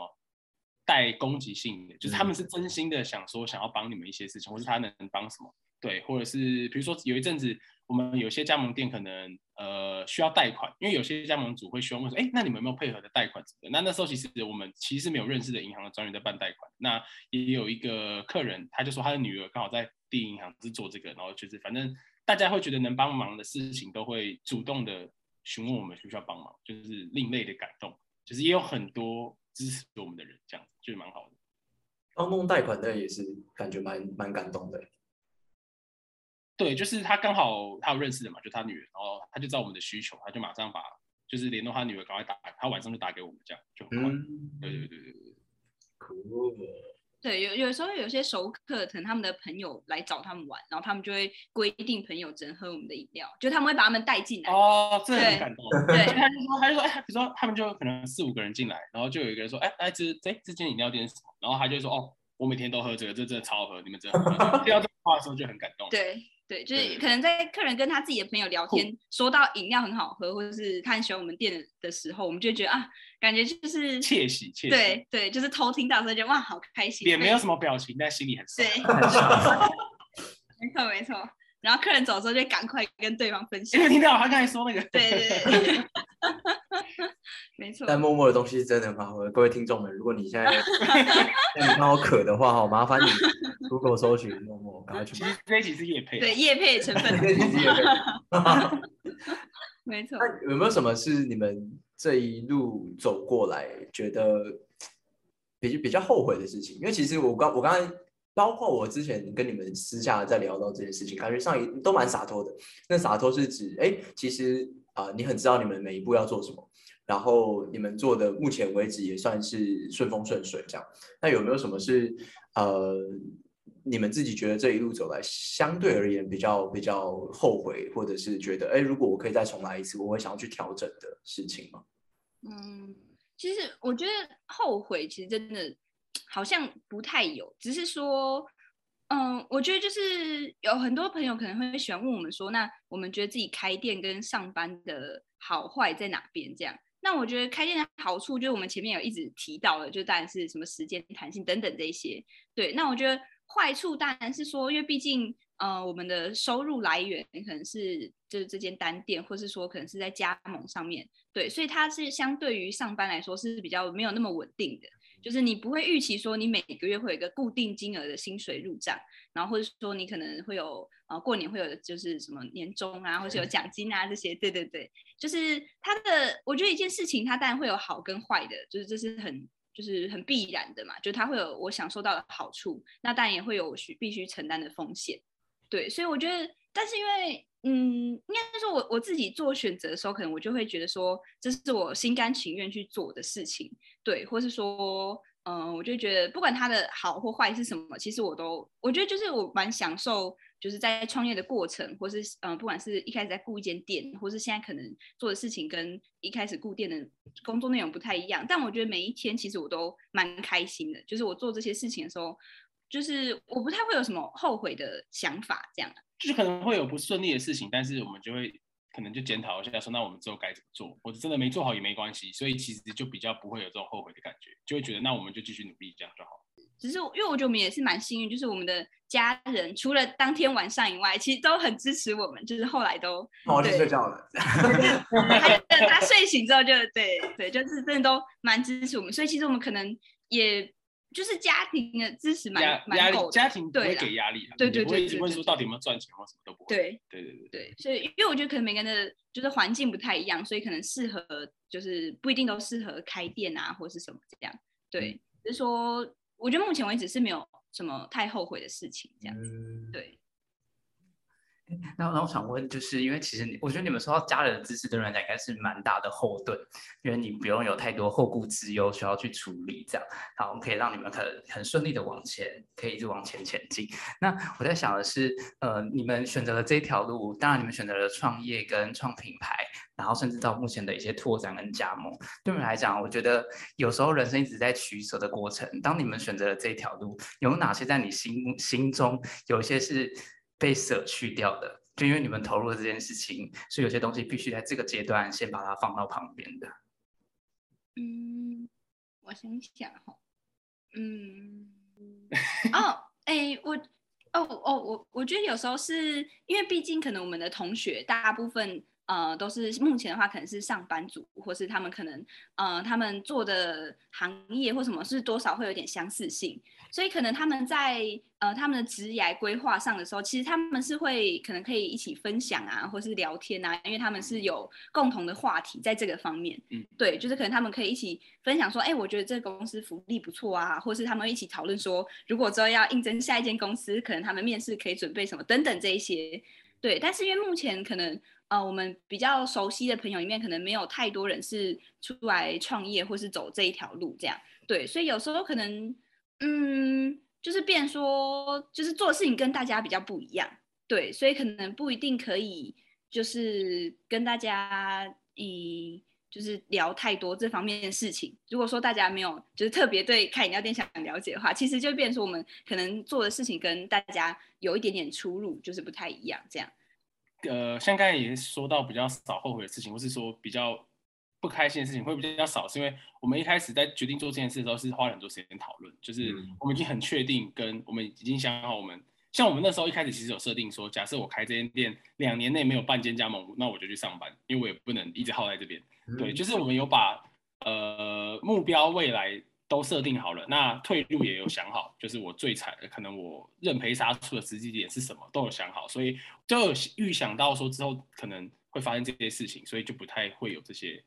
带攻击性的，就是他们是真心的想说想要帮你们一些事情，或是他能帮什么，对，或者是比如说有一阵子我们有些加盟店可能呃需要贷款，因为有些加盟主会希望问说，哎，那你们有没有配合的贷款什么？那那时候其实我们其实没有认识的银行的专员在办贷款，那也有一个客人他就说他的女儿刚好在第一银行是做这个，然后就是反正。大家会觉得能帮忙的事情，都会主动的询问我们需不需要帮忙，就是另类的感动，就是也有很多支持我们的人，这样就蛮好的。帮弄贷款的也是感觉蛮蛮感动的。对，就是他刚好他有认识的嘛，就他女儿，然后他就知道我们的需求，他就马上把就是联络他女儿，赶快打，他晚上就打给我们，这样就很快。对对对对对。Cool。对，有有时候有些熟客，可能他们的朋友来找他们玩，然后他们就会规定朋友只能喝我们的饮料，就他们会把他们带进来。哦，这很感动。对，他就说，他就说，哎，比如说他们就可能四五个人进来，然后就有一个人说，哎，哎，这这这间饮料店是什么？然后他就说，哦，我每天都喝这个，这真的超好喝，你们真的。听到这话的时候就很感动。对。对，就是可能在客人跟他自己的朋友聊天，说到饮料很好喝，或者是他很喜欢我们店的时候，我们就觉得啊，感觉就是窃喜，窃喜。对对，就是偷听到，所以觉得哇，好开心。也没有什么表情，但心里很对，没错 没错。然后客人走的时候就赶快跟对方分享。因为听到他刚才说那个，对对对，没错。但默默的东西真的很好喝，各位听众们，如果你现在看我渴的话，哈，麻烦你 Google 搜寻默默，赶快去。其实这几 是叶配，对叶配成分。没错。那有没有什么是你们这一路走过来觉得比比较后悔的事情？因为其实我刚我刚才。包括我之前跟你们私下在聊到这件事情，感觉上也都蛮洒脱的。那洒脱是指，哎，其实啊，你很知道你们每一步要做什么，然后你们做的目前为止也算是顺风顺水这样。那有没有什么是呃，你们自己觉得这一路走来相对而言比较比较后悔，或者是觉得，哎，如果我可以再重来一次，我会想要去调整的事情吗？嗯，其实我觉得后悔，其实真的。好像不太有，只是说，嗯，我觉得就是有很多朋友可能会喜欢问我们说，那我们觉得自己开店跟上班的好坏在哪边？这样，那我觉得开店的好处就是我们前面有一直提到的，就当然是什么时间弹性等等这些。对，那我觉得坏处当然是说，因为毕竟，呃，我们的收入来源可能是就是这间单店，或是说可能是在加盟上面，对，所以它是相对于上班来说是比较没有那么稳定的。就是你不会预期说你每个月会有一个固定金额的薪水入账，然后或者说你可能会有呃过年会有就是什么年终啊，或者有奖 金啊这些，对对对，就是它的我觉得一件事情它当然会有好跟坏的，就是这是很就是很必然的嘛，就它会有我享受到的好处，那当然也会有需必须承担的风险，对，所以我觉得，但是因为嗯，应该说我我自己做选择的时候，可能我就会觉得说这是我心甘情愿去做的事情。对，或是说，嗯，我就觉得不管它的好或坏是什么，其实我都我觉得就是我蛮享受，就是在创业的过程，或是嗯，不管是一开始在雇一间店，或是现在可能做的事情跟一开始雇店的工作内容不太一样，但我觉得每一天其实我都蛮开心的，就是我做这些事情的时候，就是我不太会有什么后悔的想法，这样，就是可能会有不顺利的事情，但是我们就会。可能就检讨一下，说那我们之后该怎么做，或者真的没做好也没关系，所以其实就比较不会有这种后悔的感觉，就会觉得那我们就继续努力，这样就好。只是因为我觉得我们也是蛮幸运，就是我们的家人除了当天晚上以外，其实都很支持我们，就是后来都哦就睡觉了，他睡醒之后就对对，就是真的都蛮支持我们，所以其实我们可能也。就是家庭的支持蛮蛮够，家庭不会给压力，对对对，不会问说到底有没有赚钱或什么都不会。对对对对对，所以因为我觉得可能每个人的就是环境不太一样，所以可能适合就是不一定都适合开店啊或是什么这样。对，就是说我觉得目前为止是没有什么太后悔的事情这样子。对。那那我想问，就是因为其实你，我觉得你们说到家人的支持，对人来讲应该是蛮大的后盾，因为你不用有太多后顾之忧需要去处理，这样，然后可以让你们可能很顺利的往前，可以一直往前前进。那我在想的是，呃，你们选择了这条路，当然你们选择了创业跟创品牌，然后甚至到目前的一些拓展跟加盟，对你们来讲，我觉得有时候人生一直在取舍的过程。当你们选择了这条路，有哪些在你心心中有一些是？被舍去掉的，就因为你们投入了这件事情，所以有些东西必须在这个阶段先把它放到旁边的。嗯，我想想哈，嗯，哦，哎，我，哦哦，我我觉得有时候是因为毕竟可能我们的同学大部分呃都是目前的话可能是上班族，或是他们可能呃他们做的行业或什么是多少会有点相似性。所以可能他们在呃他们的职业规划上的时候，其实他们是会可能可以一起分享啊，或是聊天啊，因为他们是有共同的话题在这个方面。嗯，对，就是可能他们可以一起分享说，哎，我觉得这个公司福利不错啊，或是他们一起讨论说，如果之后要应征下一间公司，可能他们面试可以准备什么等等这一些。对，但是因为目前可能呃我们比较熟悉的朋友里面，可能没有太多人是出来创业或是走这一条路这样。对，所以有时候可能。嗯，就是变说，就是做事情跟大家比较不一样，对，所以可能不一定可以，就是跟大家以就是聊太多这方面的事情。如果说大家没有就是特别对开饮料店想了解的话，其实就变说我们可能做的事情跟大家有一点点出入，就是不太一样这样。呃，像刚才也说到比较少后悔的事情，或是说比较。不开心的事情会比较少，是因为我们一开始在决定做这件事的时候是花了很多时间讨论，就是我们已经很确定，跟我们已经想好，我们像我们那时候一开始其实有设定说，假设我开这间店两年内没有半间加盟，那我就去上班，因为我也不能一直耗在这边。对，就是我们有把呃目标未来都设定好了，那退路也有想好，就是我最惨可能我认赔杀出的时机点是什么都有想好，所以就有预想到说之后可能会发生这些事情，所以就不太会有这些。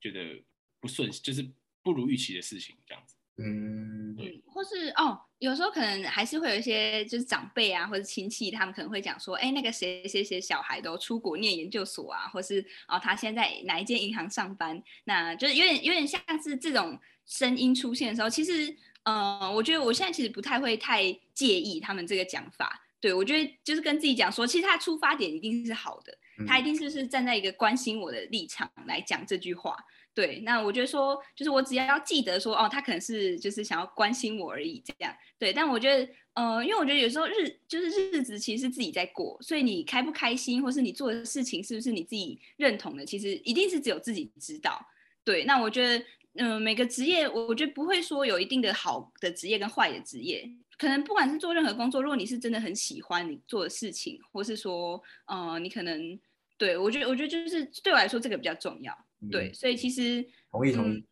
觉得不顺，就是不如预期的事情，这样子。嗯，对，或是哦，有时候可能还是会有一些就是长辈啊，或者亲戚，他们可能会讲说，哎，那个谁谁谁小孩都出国念研究所啊，或是哦，他现在哪一间银行上班，那就是有点有点像是这种声音出现的时候，其实，嗯，我觉得我现在其实不太会太介意他们这个讲法。对我觉得就是跟自己讲说，其实他出发点一定是好的，他一定是是站在一个关心我的立场来讲这句话。对，那我觉得说，就是我只要要记得说，哦，他可能是就是想要关心我而已，这样。对，但我觉得，呃，因为我觉得有时候日就是日子其实是自己在过，所以你开不开心，或是你做的事情是不是你自己认同的，其实一定是只有自己知道。对，那我觉得，嗯，每个职业，我我觉得不会说有一定的好的职业跟坏的职业，可能不管是做任何工作，如果你是真的很喜欢你做的事情，或是说，呃，你可能，对我觉得，我觉得就是对我来说这个比较重要。对，所以其实同意同意。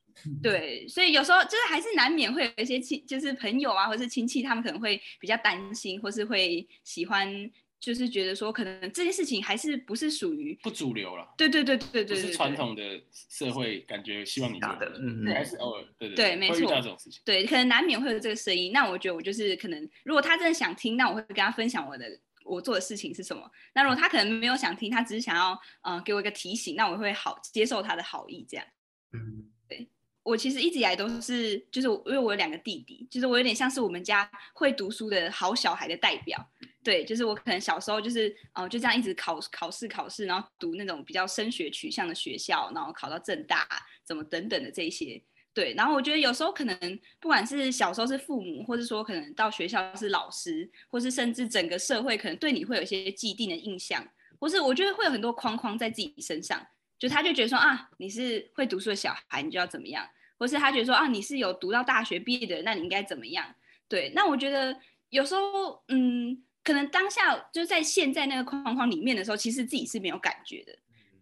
对，所以有时候就是还是难免会有一些亲，就是朋友啊，或是亲戚，他们可能会比较担心，或是会喜欢，就是觉得说可能这件事情还是不是属于不主流了。对对对对对，是传统的社会感觉希望你做的，嗯嗯，还是偶尔对对对，没错，这种事情。对，可能难免会有这个声音。那我觉得我就是可能，如果他真的想听，那我会跟他分享我的。我做的事情是什么？那如果他可能没有想听，他只是想要呃给我一个提醒，那我会好接受他的好意，这样。嗯，对我其实一直以来都是，就是因为我有两个弟弟，就是我有点像是我们家会读书的好小孩的代表。对，就是我可能小时候就是呃就这样一直考考试考试，然后读那种比较升学取向的学校，然后考到正大，怎么等等的这些。对，然后我觉得有时候可能不管是小时候是父母，或者说可能到学校是老师，或是甚至整个社会可能对你会有一些既定的印象，或是我觉得会有很多框框在自己身上，就他就觉得说啊，你是会读书的小孩，你就要怎么样，或是他觉得说啊，你是有读到大学毕业的，那你应该怎么样？对，那我觉得有时候嗯，可能当下就在现在那个框框里面的时候，其实自己是没有感觉的。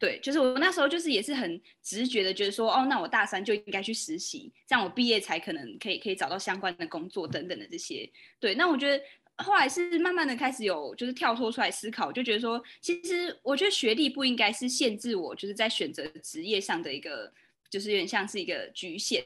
对，就是我那时候就是也是很直觉的觉得说，哦，那我大三就应该去实习，这样我毕业才可能可以可以找到相关的工作等等的这些。对，那我觉得后来是慢慢的开始有就是跳脱出来思考，就觉得说，其实我觉得学历不应该是限制我就是在选择职业上的一个，就是有点像是一个局限。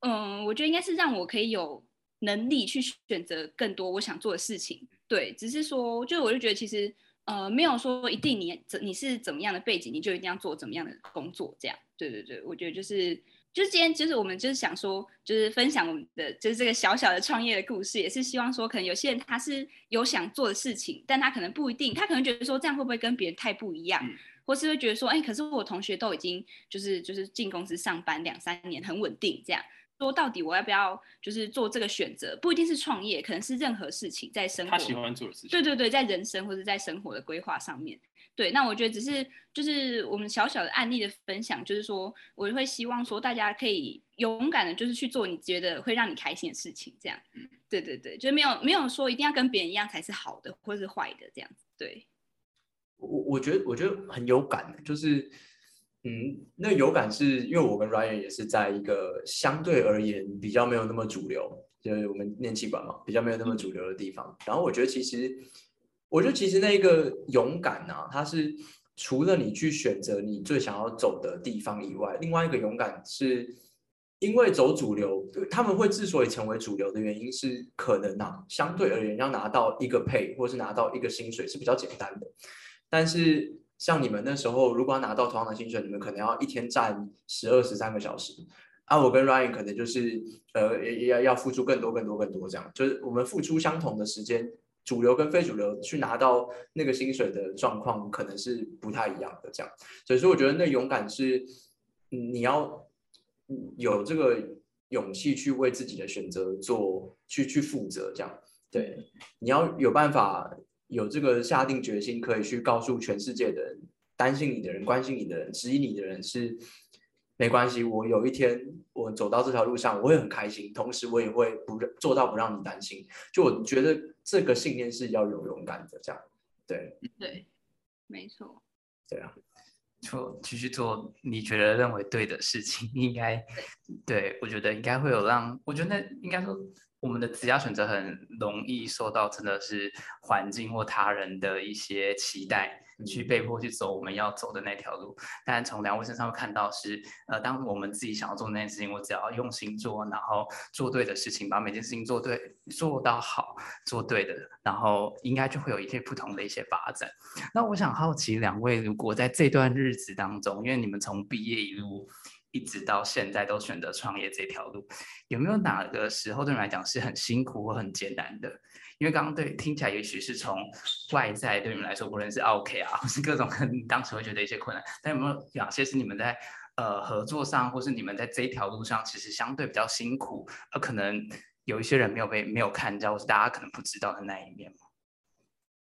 嗯，我觉得应该是让我可以有能力去选择更多我想做的事情。对，只是说，就我就觉得其实。呃，没有说一定你怎你是怎么样的背景，你就一定要做怎么样的工作，这样。对对对，我觉得就是就是今天就是我们就是想说，就是分享我们的就是这个小小的创业的故事，也是希望说，可能有些人他是有想做的事情，但他可能不一定，他可能觉得说这样会不会跟别人太不一样，或是会觉得说，哎，可是我同学都已经就是就是进公司上班两三年，很稳定这样。说到底，我要不要就是做这个选择？不一定是创业，可能是任何事情在生活。他喜欢做的事情。对对对，在人生或者在生活的规划上面。对，那我觉得只是就是我们小小的案例的分享，就是说我会希望说大家可以勇敢的，就是去做你觉得会让你开心的事情。这样，对对对，就是没有没有说一定要跟别人一样才是好的，或是坏的这样子。对，我我觉得我觉得很有感，就是。嗯，那有感是因为我跟 Ryan 也是在一个相对而言比较没有那么主流，就是我们念气管嘛，比较没有那么主流的地方。然后我觉得其实，我觉得其实那个勇敢啊，它是除了你去选择你最想要走的地方以外，另外一个勇敢是因为走主流，他们会之所以成为主流的原因是可能啊，相对而言要拿到一个配或是拿到一个薪水是比较简单的，但是。像你们那时候，如果要拿到同样的薪水，你们可能要一天站十二十三个小时。啊，我跟 Ryan 可能就是呃，要要付出更多更多更多这样，就是我们付出相同的时间，主流跟非主流去拿到那个薪水的状况可能是不太一样的这样。所以说，我觉得那勇敢是你要有这个勇气去为自己的选择做去去负责这样。对，你要有办法。有这个下定决心，可以去告诉全世界的人，担心你的人、关心你的人、质疑你的人是没关系。我有一天我走到这条路上，我会很开心，同时我也会不做到不让你担心。就我觉得这个信念是要有勇敢的，这样对对，没错，对啊，做继续做你觉得认为对的事情，应该对我觉得应该会有让我觉得那应该说。我们的职业选择很容易受到真的是环境或他人的一些期待，去被迫去走我们要走的那条路。但从两位身上看到是，呃，当我们自己想要做那件事情，我只要用心做，然后做对的事情，把每件事情做对，做到好，做对的，然后应该就会有一些不同的一些发展。那我想好奇两位，如果在这段日子当中，因为你们从毕业一路。一直到现在都选择创业这条路，有没有哪个时候对你来讲是很辛苦或很艰难的？因为刚刚对听起来也许是从外在对你们来说，无论是 OK 啊，或是各种 可能当时会觉得一些困难，但有没有哪些是你们在呃合作上，或是你们在这一条路上其实相对比较辛苦，而可能有一些人没有被没有看到，或是大家可能不知道的那一面？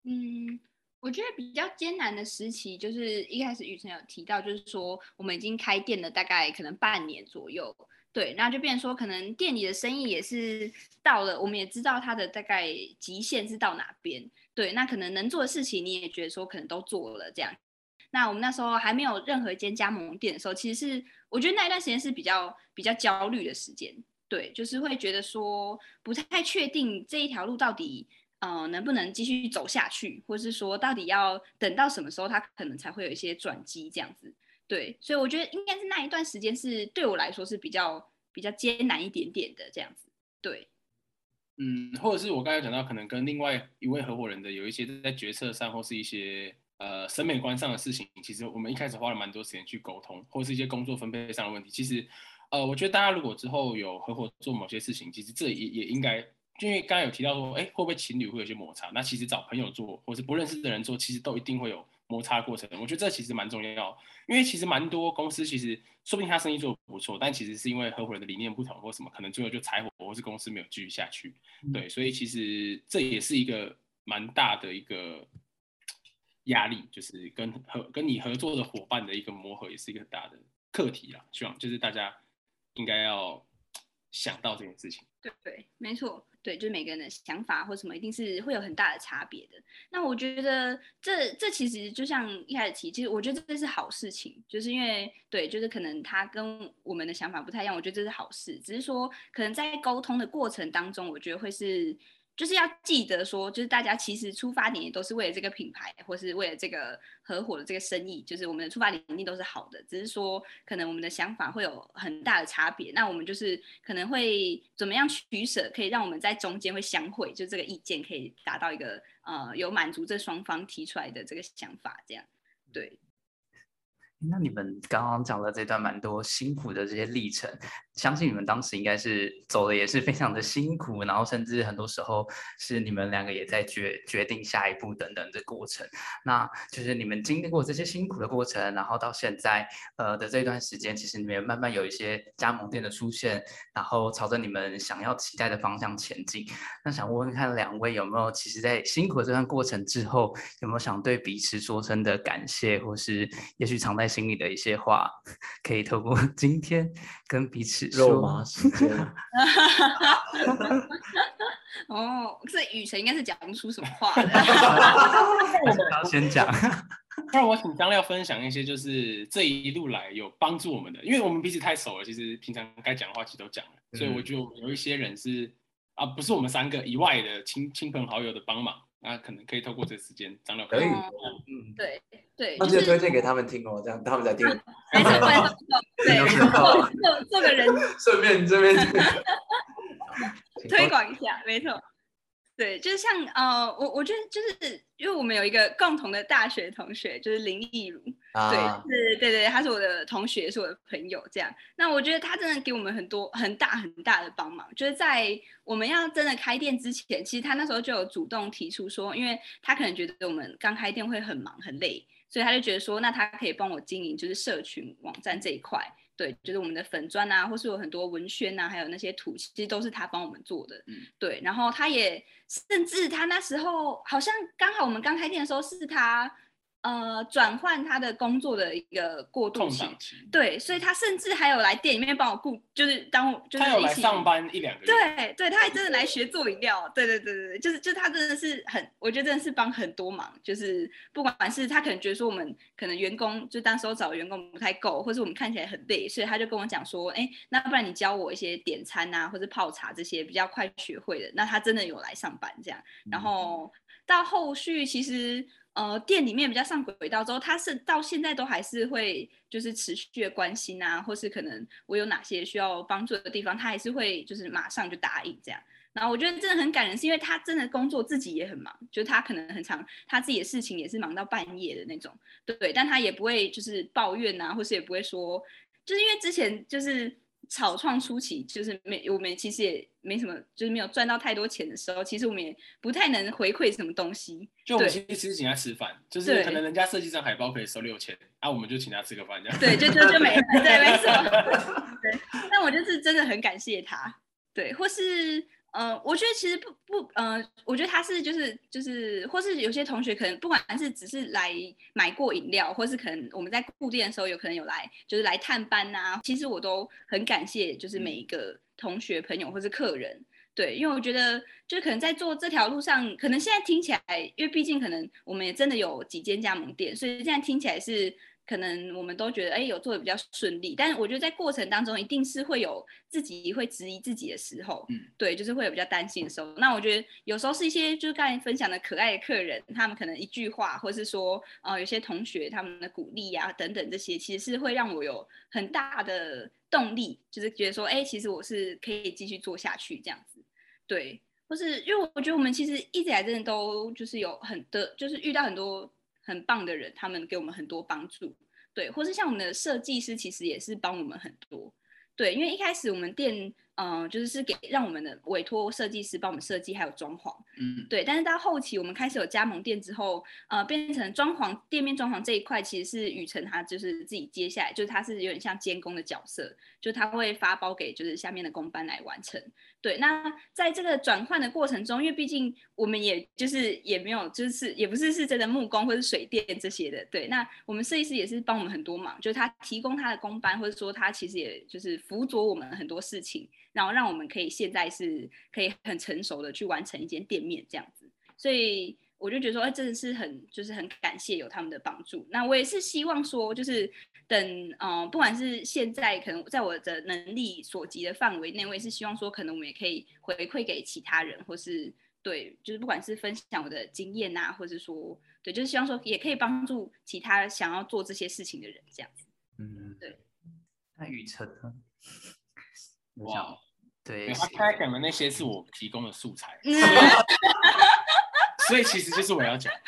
嗯。我觉得比较艰难的时期，就是一开始雨辰有提到，就是说我们已经开店了大概可能半年左右，对，那就变说可能店里的生意也是到了，我们也知道它的大概极限是到哪边，对，那可能能做的事情你也觉得说可能都做了这样，那我们那时候还没有任何一间加盟店的时候，其实是我觉得那一段时间是比较比较焦虑的时间，对，就是会觉得说不太确定这一条路到底。呃，能不能继续走下去，或是说到底要等到什么时候，他可能才会有一些转机这样子？对，所以我觉得应该是那一段时间是对我来说是比较比较艰难一点点的这样子。对，嗯，或者是我刚才讲到，可能跟另外一位合伙人的有一些在决策上或是一些呃审美观上的事情，其实我们一开始花了蛮多时间去沟通，或是一些工作分配上的问题。其实，呃，我觉得大家如果之后有合伙做某些事情，其实这也也应该。因为刚刚有提到说，哎，会不会情侣会有些摩擦？那其实找朋友做，或是不认识的人做，其实都一定会有摩擦过程。我觉得这其实蛮重要，因为其实蛮多公司其实说不定他生意做的不错，但其实是因为合伙人的理念不同或什么，可能最后就柴火，或是公司没有继续下去。对，所以其实这也是一个蛮大的一个压力，就是跟合跟你合作的伙伴的一个磨合，也是一个很大的课题啦。希望就是大家应该要想到这件事情。对对，没错。对，就是每个人的想法或什么，一定是会有很大的差别的。那我觉得这这其实就像一开始提，其实我觉得这是好事情，就是因为对，就是可能他跟我们的想法不太一样，我觉得这是好事。只是说可能在沟通的过程当中，我觉得会是就是要记得说，就是大家其实出发点也都是为了这个品牌，或是为了这个合伙的这个生意，就是我们的出发点一定都是好的，只是说可能我们的想法会有很大的差别。那我们就是可能会怎么样取舍，可以让我们在中间会相会，就这个意见可以达到一个呃有满足这双方提出来的这个想法，这样对。那你们刚刚讲了这段蛮多辛苦的这些历程，相信你们当时应该是走的也是非常的辛苦，然后甚至很多时候是你们两个也在决决定下一步等等的过程。那就是你们经历过这些辛苦的过程，然后到现在呃的这段时间，其实你们慢慢有一些加盟店的出现，然后朝着你们想要期待的方向前进。那想问问看两位有没有，其实在辛苦的这段过程之后，有没有想对彼此说声的感谢，或是也许藏在。心里的一些话，可以透过 今天跟彼此肉麻时间。哦，这雨辰应该是讲不出什么话的。我先讲。那我请张廖分享一些，就是这一路来有帮助我们的，因为我们彼此太熟了，其实平常该讲的话其实都讲了，所以我就有一些人是啊，不是我们三个以外的亲亲朋好友的帮忙。那可能可以透过这时间，张老可以，嗯，对对，那就推荐给他们听哦，这样他们在听，没错没错，对，做做个人，顺便这边。推广一下，没错。对，就是像呃，我我觉得就是因为我们有一个共同的大学同学，就是林忆如，对，是，对对，他是我的同学，是我的朋友，这样。那我觉得他真的给我们很多很大很大的帮忙，就是在我们要真的开店之前，其实他那时候就有主动提出说，因为他可能觉得我们刚开店会很忙很累，所以他就觉得说，那他可以帮我经营就是社群网站这一块。对，就是我们的粉砖啊，或是有很多文宣啊，还有那些图，其实都是他帮我们做的。嗯，对，然后他也甚至他那时候好像刚好我们刚开店的时候是他。呃，转换他的工作的一个过渡期，对，所以他甚至还有来店里面帮我顾，就是当就是他有来上班一两个月，对对，他还真的来学做饮料，对对对对就是就他真的是很，我觉得真的是帮很多忙，就是不管是他可能觉得说我们可能员工就当时候找员工不太够，或是我们看起来很累，所以他就跟我讲说，哎，那不然你教我一些点餐啊，或者泡茶这些比较快学会的，那他真的有来上班这样，然后到后续其实。呃，店里面比较上轨道之后，他是到现在都还是会就是持续的关心啊，或是可能我有哪些需要帮助的地方，他还是会就是马上就答应这样。然后我觉得真的很感人，是因为他真的工作自己也很忙，就是他可能很长他自己的事情也是忙到半夜的那种，对，但他也不会就是抱怨啊，或是也不会说，就是因为之前就是。草创初期就是没我们其实也没什么，就是没有赚到太多钱的时候，其实我们也不太能回馈什么东西。就我们其实请他吃饭，就是可能人家设计张海报可以收六千，啊，我们就请他吃个饭这样。对，就就就没了，对，没错。对，但我就是真的很感谢他，对，或是。呃，我觉得其实不不，呃，我觉得他是就是就是，或是有些同学可能不管是只是来买过饮料，或是可能我们在固店的时候有可能有来就是来探班呐，其实我都很感谢，就是每一个同学朋友或是客人，对，因为我觉得就是可能在做这条路上，可能现在听起来，因为毕竟可能我们也真的有几间加盟店，所以现在听起来是。可能我们都觉得，哎，有做的比较顺利，但是我觉得在过程当中一定是会有自己会质疑自己的时候，嗯，对，就是会有比较担心的时候。那我觉得有时候是一些就是刚才分享的可爱的客人，他们可能一句话，或是说，呃，有些同学他们的鼓励呀等等这些，其实是会让我有很大的动力，就是觉得说，哎，其实我是可以继续做下去这样子，对，或是因为我觉得我们其实一直来真的都就是有很的，就是遇到很多。很棒的人，他们给我们很多帮助，对，或是像我们的设计师，其实也是帮我们很多，对，因为一开始我们店。嗯，就是是给让我们的委托设计师帮我们设计，还有装潢，嗯，对。但是到后期我们开始有加盟店之后，呃，变成装潢店面装潢这一块，其实是雨辰他就是自己接下来，就是他是有点像监工的角色，就他会发包给就是下面的工班来完成。对，那在这个转换的过程中，因为毕竟我们也就是也没有就是也不是是真的木工或者水电这些的，对。那我们设计师也是帮我们很多忙，就是他提供他的工班，或者说他其实也就是辅佐我们很多事情。然后让我们可以现在是可以很成熟的去完成一间店面这样子，所以我就觉得说，哎，真的是很就是很感谢有他们的帮助。那我也是希望说，就是等嗯，不管是现在可能在我的能力所及的范围内，我也是希望说，可能我们也可以回馈给其他人，或是对，就是不管是分享我的经验啊，或者说对，就是希望说也可以帮助其他想要做这些事情的人，这样子。嗯，对。那雨辰呢？哇，对，他刚才讲的那些是我提供的素材，所以其实就是我要讲。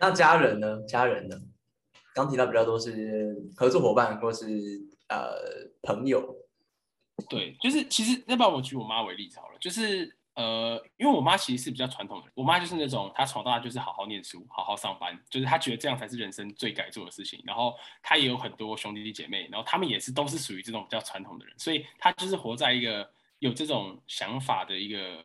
那家人呢？家人呢？刚提到比较多是合作伙伴或是呃朋友。对，就是其实要不然我举我妈为例子好了，就是呃，因为我妈其实是比较传统的，我妈就是那种她从大就是好好念书，好好上班，就是她觉得这样才是人生最该做的事情。然后她也有很多兄弟姐妹，然后他们也是都是属于这种比较传统的人，所以她就是活在一个有这种想法的一个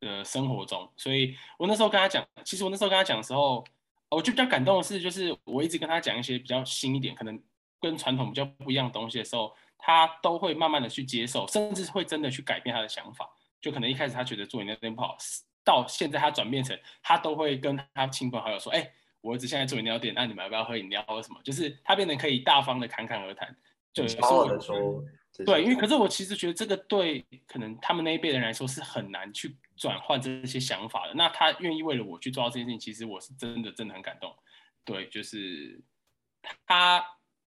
呃生活中。所以我那时候跟他讲，其实我那时候跟他讲的时候，我就比较感动的是，就是我一直跟他讲一些比较新一点，可能跟传统比较不一样的东西的时候。他都会慢慢的去接受，甚至会真的去改变他的想法。就可能一开始他觉得做饮料店不好，到现在他转变成他都会跟他亲朋好友说：“哎，我儿子现在做饮料店，那你们要不要喝饮料或什么？”就是他变得可以大方的侃侃而谈，就骄傲的说。对，因为可是我其实觉得这个对可能他们那一辈人来说是很难去转换这些想法的。那他愿意为了我去做到这件事情，其实我是真的真的很感动。对，就是他。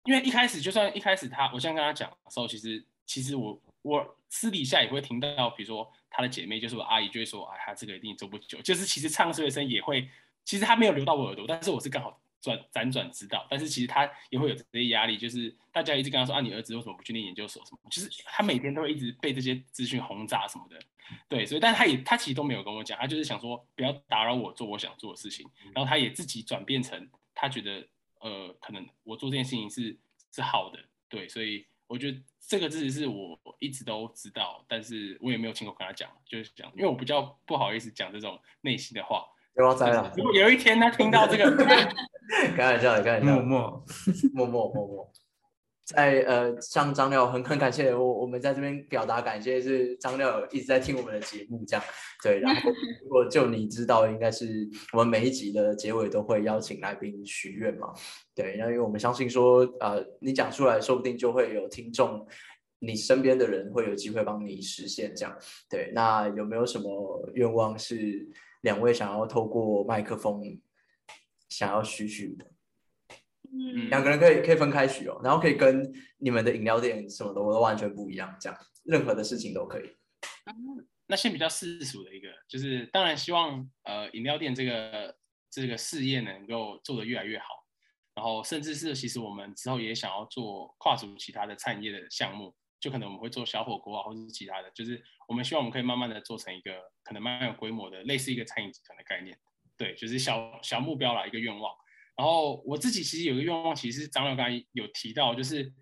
因为一开始就算一开始他，我现在跟他讲的时候，其实其实我我私底下也会听到，比如说他的姐妹就是我阿姨就会说，哎，他这个一定做不久。就是其实唱衰的声也会，其实他没有流到我耳朵，但是我是刚好转辗转知道。但是其实他也会有这些压力，就是大家一直跟他说啊，你儿子为什么不去念研究所什么？就是他每天都会一直被这些资讯轰炸什么的。对，所以但他也他其实都没有跟我讲，他就是想说不要打扰我做我想做的事情。然后他也自己转变成他觉得。呃，可能我做这件事情是是好的，对，所以我觉得这个事是我一直都知道，但是我也没有亲口跟他讲，就是讲，因为我比较不好意思讲这种内心的话。不要再了。如果有一天他听到这个，开玩笑，开玩笑，默默，默默，默默。在呃，像张廖很很感谢我，我们在这边表达感谢，是张廖一直在听我们的节目，这样对。然后如果就你知道，应该是我们每一集的结尾都会邀请来宾许愿嘛，对。然后因为我们相信说，呃，你讲出来说不定就会有听众，你身边的人会有机会帮你实现这样。对，那有没有什么愿望是两位想要透过麦克风想要许许的？嗯，两个人可以可以分开许哦，然后可以跟你们的饮料店什么的，我都完全不一样，这样任何的事情都可以。那先比较世俗的一个，就是当然希望呃饮料店这个这个事业能够做得越来越好，然后甚至是其实我们之后也想要做跨足其他的产业的项目，就可能我们会做小火锅啊，或者是其他的，就是我们希望我们可以慢慢的做成一个可能慢慢有规模的类似一个餐饮集团的概念，对，就是小小目标啦，一个愿望。然后我自己其实有个愿望，其实张廖刚才有提到，就是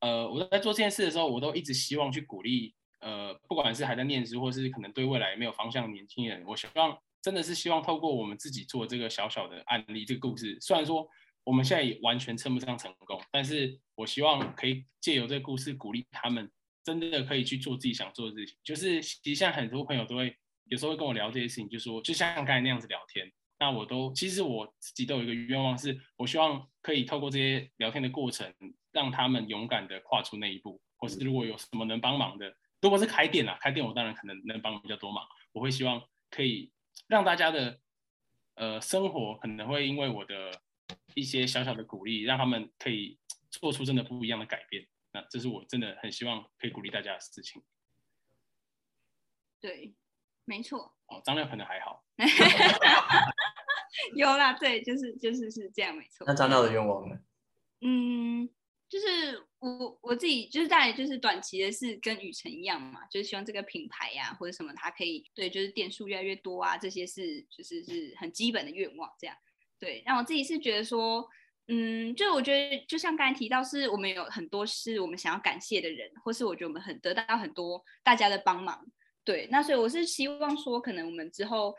呃我在做这件事的时候，我都一直希望去鼓励呃不管是还在念书，或是可能对未来没有方向的年轻人，我希望真的是希望透过我们自己做这个小小的案例，这个故事，虽然说我们现在也完全称不上成功，但是我希望可以借由这个故事鼓励他们，真的可以去做自己想做的事情。就是其实像很多朋友都会有时候会跟我聊这些事情，就说就像刚才那样子聊天。那我都其实我自己都有一个愿望，是我希望可以透过这些聊天的过程，让他们勇敢的跨出那一步，或是如果有什么能帮忙的，如果是开店啊，开店我当然可能能帮比较多忙，我会希望可以让大家的呃生活可能会因为我的一些小小的鼓励，让他们可以做出真的不一样的改变。那这是我真的很希望可以鼓励大家的事情。对，没错。哦，张亮可能还好。有啦，对，就是就是是这样，没错。那张导的愿望呢？嗯，就是我我自己就是在就是短期的是跟雨辰一样嘛，就是希望这个品牌呀或者什么，它可以对，就是店数越来越多啊，这些是就是是很基本的愿望，这样。对，让我自己是觉得说，嗯，就我觉得就像刚才提到，是我们有很多是我们想要感谢的人，或是我觉得我们很得到很多大家的帮忙。对，那所以我是希望说，可能我们之后。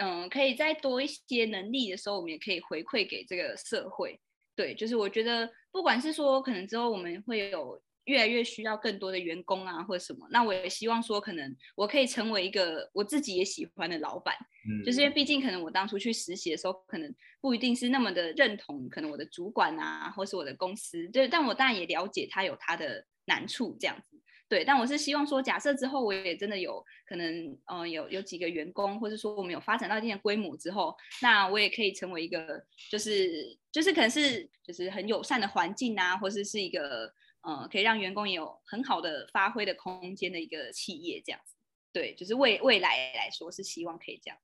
嗯，可以再多一些能力的时候，我们也可以回馈给这个社会。对，就是我觉得，不管是说可能之后我们会有越来越需要更多的员工啊，或者什么，那我也希望说，可能我可以成为一个我自己也喜欢的老板。嗯，就是因为毕竟可能我当初去实习的时候，可能不一定是那么的认同，可能我的主管啊，或是我的公司，就是但我当然也了解他有他的难处这样子。对，但我是希望说，假设之后我也真的有可能，嗯，有有几个员工，或者说我们有发展到一定的规模之后，那我也可以成为一个，就是就是可能是就是很友善的环境啊，或者是一个，嗯，可以让员工也有很好的发挥的空间的一个企业这样子。对，就是未未来来说是希望可以这样。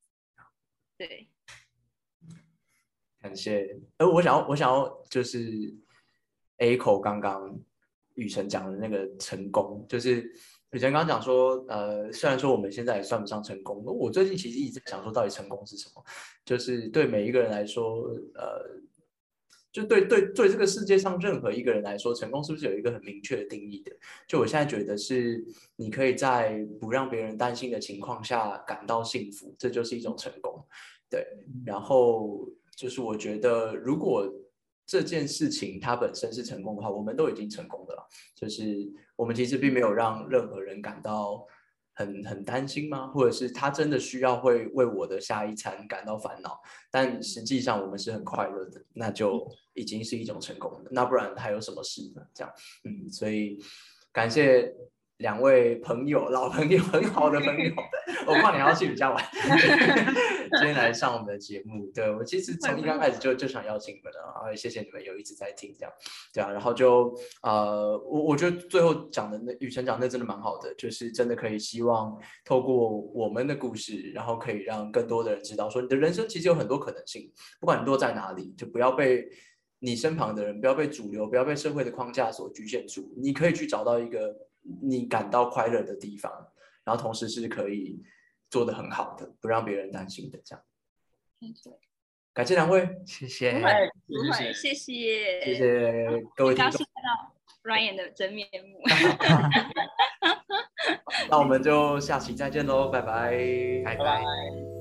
对，感谢。呃，我想要我想要就是 A 口刚刚。雨辰讲的那个成功，就是雨辰刚刚讲说，呃，虽然说我们现在也算不上成功，我最近其实一直在想说，到底成功是什么？就是对每一个人来说，呃，就对对对这个世界上任何一个人来说，成功是不是有一个很明确的定义的？就我现在觉得是，你可以在不让别人担心的情况下感到幸福，这就是一种成功。对，然后就是我觉得如果。这件事情它本身是成功的话，我们都已经成功的了。就是我们其实并没有让任何人感到很很担心吗？或者是他真的需要会为我的下一餐感到烦恼？但实际上我们是很快乐的，那就已经是一种成功了。那不然还有什么事呢？这样，嗯，所以感谢。两位朋友，老朋友，很好的朋友，我怕你要去比较晚，今天来上我们的节目。对我其实从一刚开始就就想邀请你们了，然后谢谢你们有一直在听这样，对啊，然后就呃，我我觉得最后讲的那雨辰讲那真的蛮好的，就是真的可以希望透过我们的故事，然后可以让更多的人知道，说你的人生其实有很多可能性，不管你落在哪里，就不要被你身旁的人，不要被主流，不要被社会的框架所局限住，你可以去找到一个。你感到快乐的地方，然后同时是可以做的很好的，不让别人担心的，这样。感谢两位，谢谢，谢谢，谢谢，谢谢各位听众。高兴看到 Ryan 的真面目。那我们就下期再见喽，拜拜，拜拜。